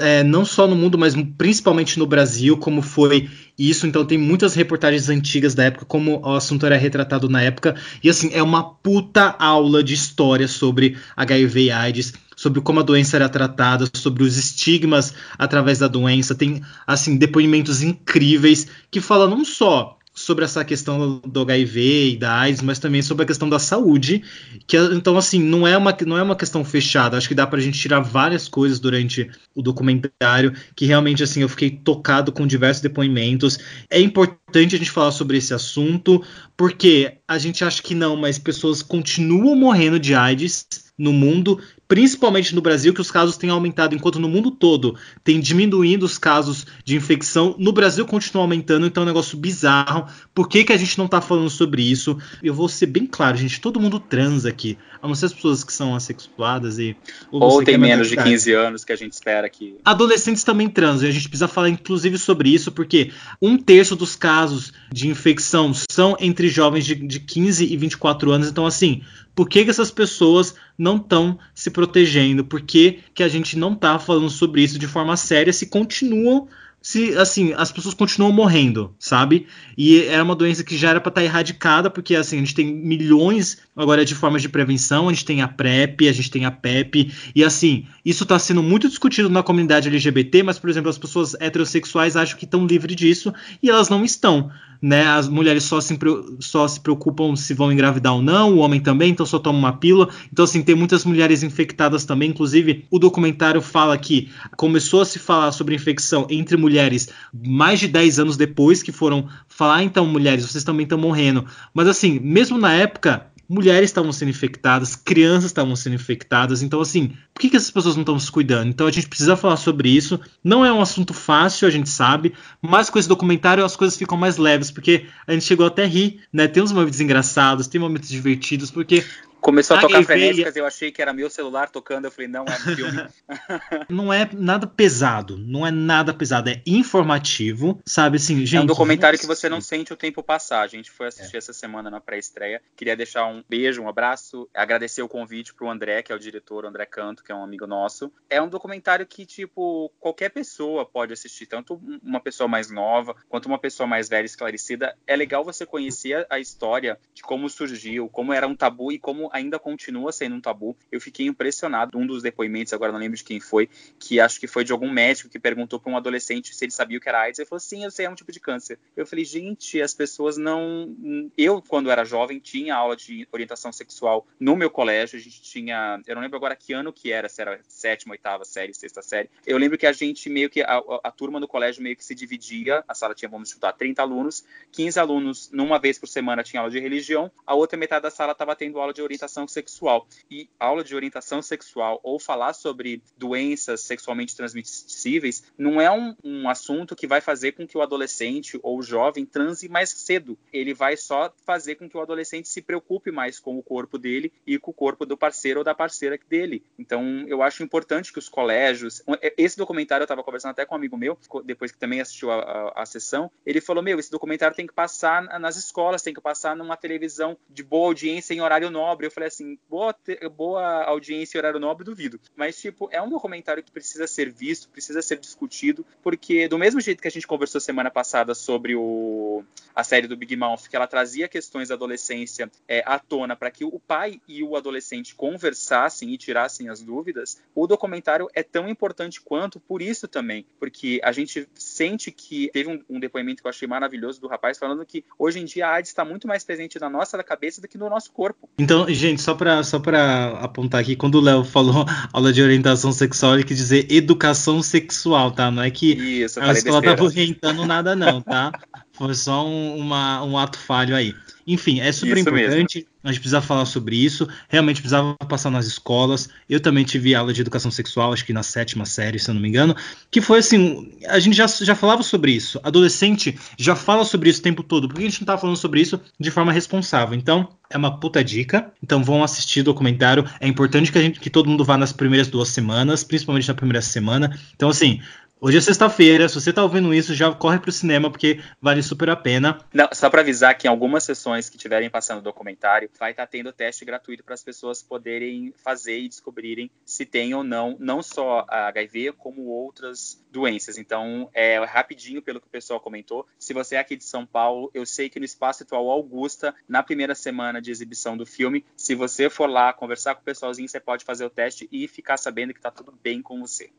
é, não só no mundo, mas principalmente no Brasil, como foi isso. Então tem muitas reportagens antigas da época, como o assunto era retratado na época. E assim, é uma puta aula de história sobre HIV e AIDS, sobre como a doença era tratada, sobre os estigmas através da doença. Tem assim depoimentos incríveis que falam não só sobre essa questão do HIV e da AIDS, mas também sobre a questão da saúde, que então assim, não é uma não é uma questão fechada, acho que dá pra gente tirar várias coisas durante o documentário, que realmente assim, eu fiquei tocado com diversos depoimentos. É importante a gente falar sobre esse assunto, porque a gente acha que não, mas pessoas continuam morrendo de AIDS no mundo, principalmente no Brasil, que os casos têm aumentado, enquanto no mundo todo tem diminuindo os casos de infecção, no Brasil continua aumentando, então é um negócio bizarro. Por que, que a gente não tá falando sobre isso? Eu vou ser bem claro, gente, todo mundo transa aqui, a não ser as pessoas que são assexuadas e... Ou, ou tem menos de 15 anos que a gente espera que... Adolescentes também transam, e a gente precisa falar inclusive sobre isso, porque um terço dos casos de infecção são entre jovens de, de 15 e 24 anos, então assim, por que, que essas pessoas não estão se protegendo? Por que, que a gente não está falando sobre isso de forma séria se continuam se assim as pessoas continuam morrendo, sabe? E é uma doença que já era para estar tá erradicada, porque assim a gente tem milhões agora de formas de prevenção, a gente tem a PrEP, a gente tem a PEP, e assim isso está sendo muito discutido na comunidade LGBT, mas por exemplo as pessoas heterossexuais acham que estão livres disso e elas não estão né? As mulheres só se, só se preocupam se vão engravidar ou não, o homem também, então só toma uma pílula. Então, assim, tem muitas mulheres infectadas também. Inclusive, o documentário fala que começou a se falar sobre infecção entre mulheres mais de 10 anos depois que foram falar, então, mulheres, vocês também estão morrendo. Mas, assim, mesmo na época, mulheres estavam sendo infectadas, crianças estavam sendo infectadas. Então, assim, por que, que essas pessoas não estão se cuidando? Então, a gente precisa falar sobre isso. Não é um assunto fácil, a gente sabe, mas com esse documentário as coisas ficam mais leves, porque a gente chegou até a rir, né? Tem uns momentos engraçados, tem momentos divertidos, porque Começou a tocar frenéticas, eu achei que era meu celular tocando, eu falei, não, é um filme. não é nada pesado, não é nada pesado, é informativo, sabe assim, gente. É um documentário que você não sente o tempo passar. A gente foi assistir é. essa semana na pré-estreia. Queria deixar um beijo, um abraço, agradecer o convite pro André, que é o diretor, o André Canto, que é um amigo nosso. É um documentário que, tipo, qualquer pessoa pode assistir, tanto uma pessoa mais nova quanto uma pessoa mais velha, esclarecida. É legal você conhecer a história de como surgiu, como era um tabu e como ainda continua sendo um tabu. Eu fiquei impressionado. Um dos depoimentos, agora não lembro de quem foi, que acho que foi de algum médico que perguntou para um adolescente se ele sabia o que era AIDS. Ele falou: sim, eu sei, é um tipo de câncer. Eu falei: gente, as pessoas não. Eu, quando era jovem, tinha aula de orientação sexual no meu colégio. A gente tinha. Eu não lembro agora que ano que era, se era sétima, oitava série, sexta série. Eu lembro que a gente meio que. A, a turma do colégio meio que se dividia. A sala tinha, vamos chutar, 30 alunos. 15 alunos, numa vez por semana, tinha aula de religião. A outra metade da sala estava tendo aula de orientação sexual. E aula de orientação sexual ou falar sobre doenças sexualmente transmissíveis não é um, um assunto que vai fazer com que o adolescente ou o jovem transe mais cedo. Ele vai só fazer com que o adolescente se preocupe mais com o corpo dele e com o corpo do parceiro ou da parceira dele. Então, eu acho importante que os colégios. Esse documentário eu estava conversando até com um amigo meu, depois que também assistiu a, a, a, sessão. Ele falou: Meu, esse documentário tem que passar nas escolas, tem que passar numa televisão de boa audiência em horário nobre. Eu falei assim: boa, boa audiência em horário nobre, duvido. Mas, tipo, é um documentário que precisa ser visto, precisa ser discutido, porque do mesmo jeito que a gente conversou semana passada sobre o, a série do Big Mouth, que ela trazia questões da adolescência é, à tona para que o pai e o adolescente conversassem e tirassem as dúvidas, o documentário é tão importante quanto por isso também, porque a gente sente que teve um, um depoimento que eu achei maravilhoso do rapaz falando que hoje em dia a AIDS está muito mais presente na nossa cabeça do que no nosso corpo. Então, gente, só para só apontar aqui, quando o Léo falou aula de orientação sexual, ele quis dizer educação sexual, tá? Não é que Isso, a escola tava orientando nada, não, tá? Foi só um, uma, um ato falho aí. Enfim, é super isso importante. Mesmo. A gente precisa falar sobre isso. Realmente precisava passar nas escolas. Eu também tive aula de educação sexual, acho que na sétima série, se eu não me engano. Que foi assim: a gente já, já falava sobre isso. Adolescente já fala sobre isso o tempo todo. Por que a gente não tá falando sobre isso de forma responsável? Então, é uma puta dica. Então vão assistir o documentário. É importante que, a gente, que todo mundo vá nas primeiras duas semanas, principalmente na primeira semana. Então, assim, Hoje é sexta-feira, se você tá ouvindo isso, já corre pro cinema, porque vale super a pena. Não, só para avisar que em algumas sessões que estiverem passando o documentário, vai estar tá tendo teste gratuito para as pessoas poderem fazer e descobrirem se tem ou não, não só a HIV, como outras doenças. Então, é rapidinho pelo que o pessoal comentou. Se você é aqui de São Paulo, eu sei que no Espaço Atual Augusta, na primeira semana de exibição do filme, se você for lá conversar com o pessoalzinho, você pode fazer o teste e ficar sabendo que tá tudo bem com você.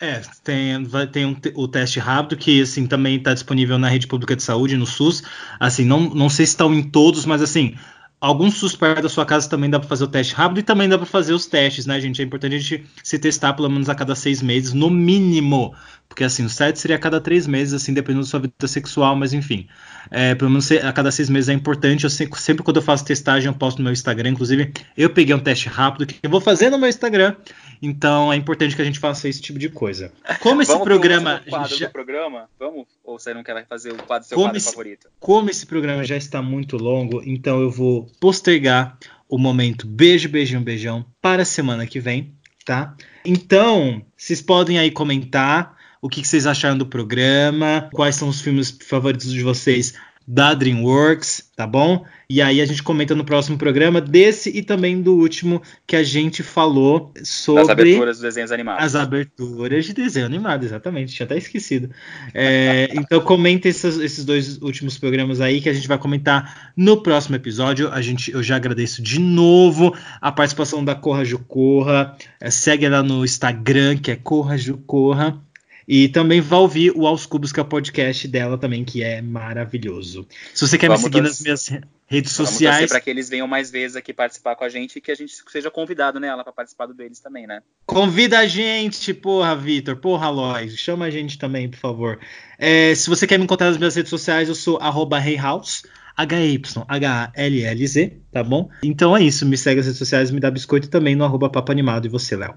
É, tem, vai, tem um, o teste rápido que assim também está disponível na rede pública de saúde, no SUS. Assim, não, não sei se estão em todos, mas assim, alguns SUS perto da sua casa também dá para fazer o teste rápido e também dá para fazer os testes, né, gente? É importante a gente se testar pelo menos a cada seis meses, no mínimo. Porque assim, o certo seria a cada três meses, assim, dependendo da sua vida sexual, mas enfim. É, pelo menos a cada seis meses é importante. Eu sempre, sempre quando eu faço testagem, eu posto no meu Instagram. Inclusive, eu peguei um teste rápido que eu vou fazer no meu Instagram. Então é importante que a gente faça esse tipo de coisa. Como esse Vamos programa. Já... do programa? Vamos? Ou você não quer fazer o quadro seu como quadro esse, favorito? Como esse programa já está muito longo, então eu vou postergar o momento beijo, beijão, beijão para a semana que vem, tá? Então, vocês podem aí comentar o que, que vocês acharam do programa, quais são os filmes favoritos de vocês da DreamWorks, tá bom? E aí a gente comenta no próximo programa desse e também do último que a gente falou sobre. As aberturas dos desenhos animados. As aberturas de desenho animado, exatamente, tinha até esquecido. É, então comenta esses, esses, dois últimos programas aí que a gente vai comentar no próximo episódio. A gente, eu já agradeço de novo a participação da Corra Ju Corra. É, segue ela no Instagram, que é Corra Ju Corra. E também vai ouvir o Aos Cubos, que é o podcast dela também, que é maravilhoso. Se você quer Vamos me seguir nas minhas redes sociais. para que eles venham mais vezes aqui participar com a gente e que a gente seja convidado nela para participar do deles também, né? Convida a gente, porra, Vitor, porra, Lois, chama a gente também, por favor. É, se você quer me encontrar nas minhas redes sociais, eu sou arroba Heyhouse. H-Y-H-A-L-L-Z, tá bom? Então é isso, me segue nas redes sociais, me dá biscoito também no arroba Papo Animado. E você, Léo?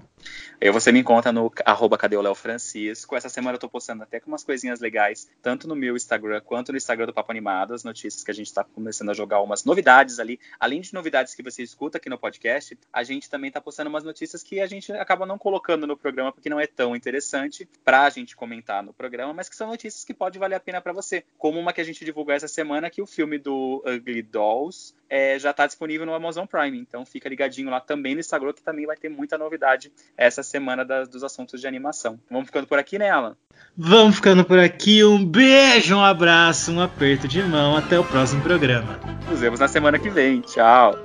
Eu, você me encontra no arroba cadê. Essa semana eu tô postando até com umas coisinhas legais, tanto no meu Instagram quanto no Instagram do Papo Animado, as notícias que a gente tá começando a jogar umas novidades ali. Além de novidades que você escuta aqui no podcast, a gente também tá postando umas notícias que a gente acaba não colocando no programa porque não é tão interessante pra gente comentar no programa, mas que são notícias que pode valer a pena para você. Como uma que a gente divulgou essa semana, que o filme do Ugly Dolls é, já está disponível no Amazon Prime. Então fica ligadinho lá também no Instagram, que também vai ter muita novidade essa semana das, dos assuntos de animação. Vamos ficando por aqui, né, Alan? Vamos ficando por aqui. Um beijo, um abraço, um aperto de mão. Até o próximo programa. Nos vemos na semana que vem. Tchau.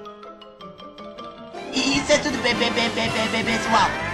Isso é tudo, pessoal.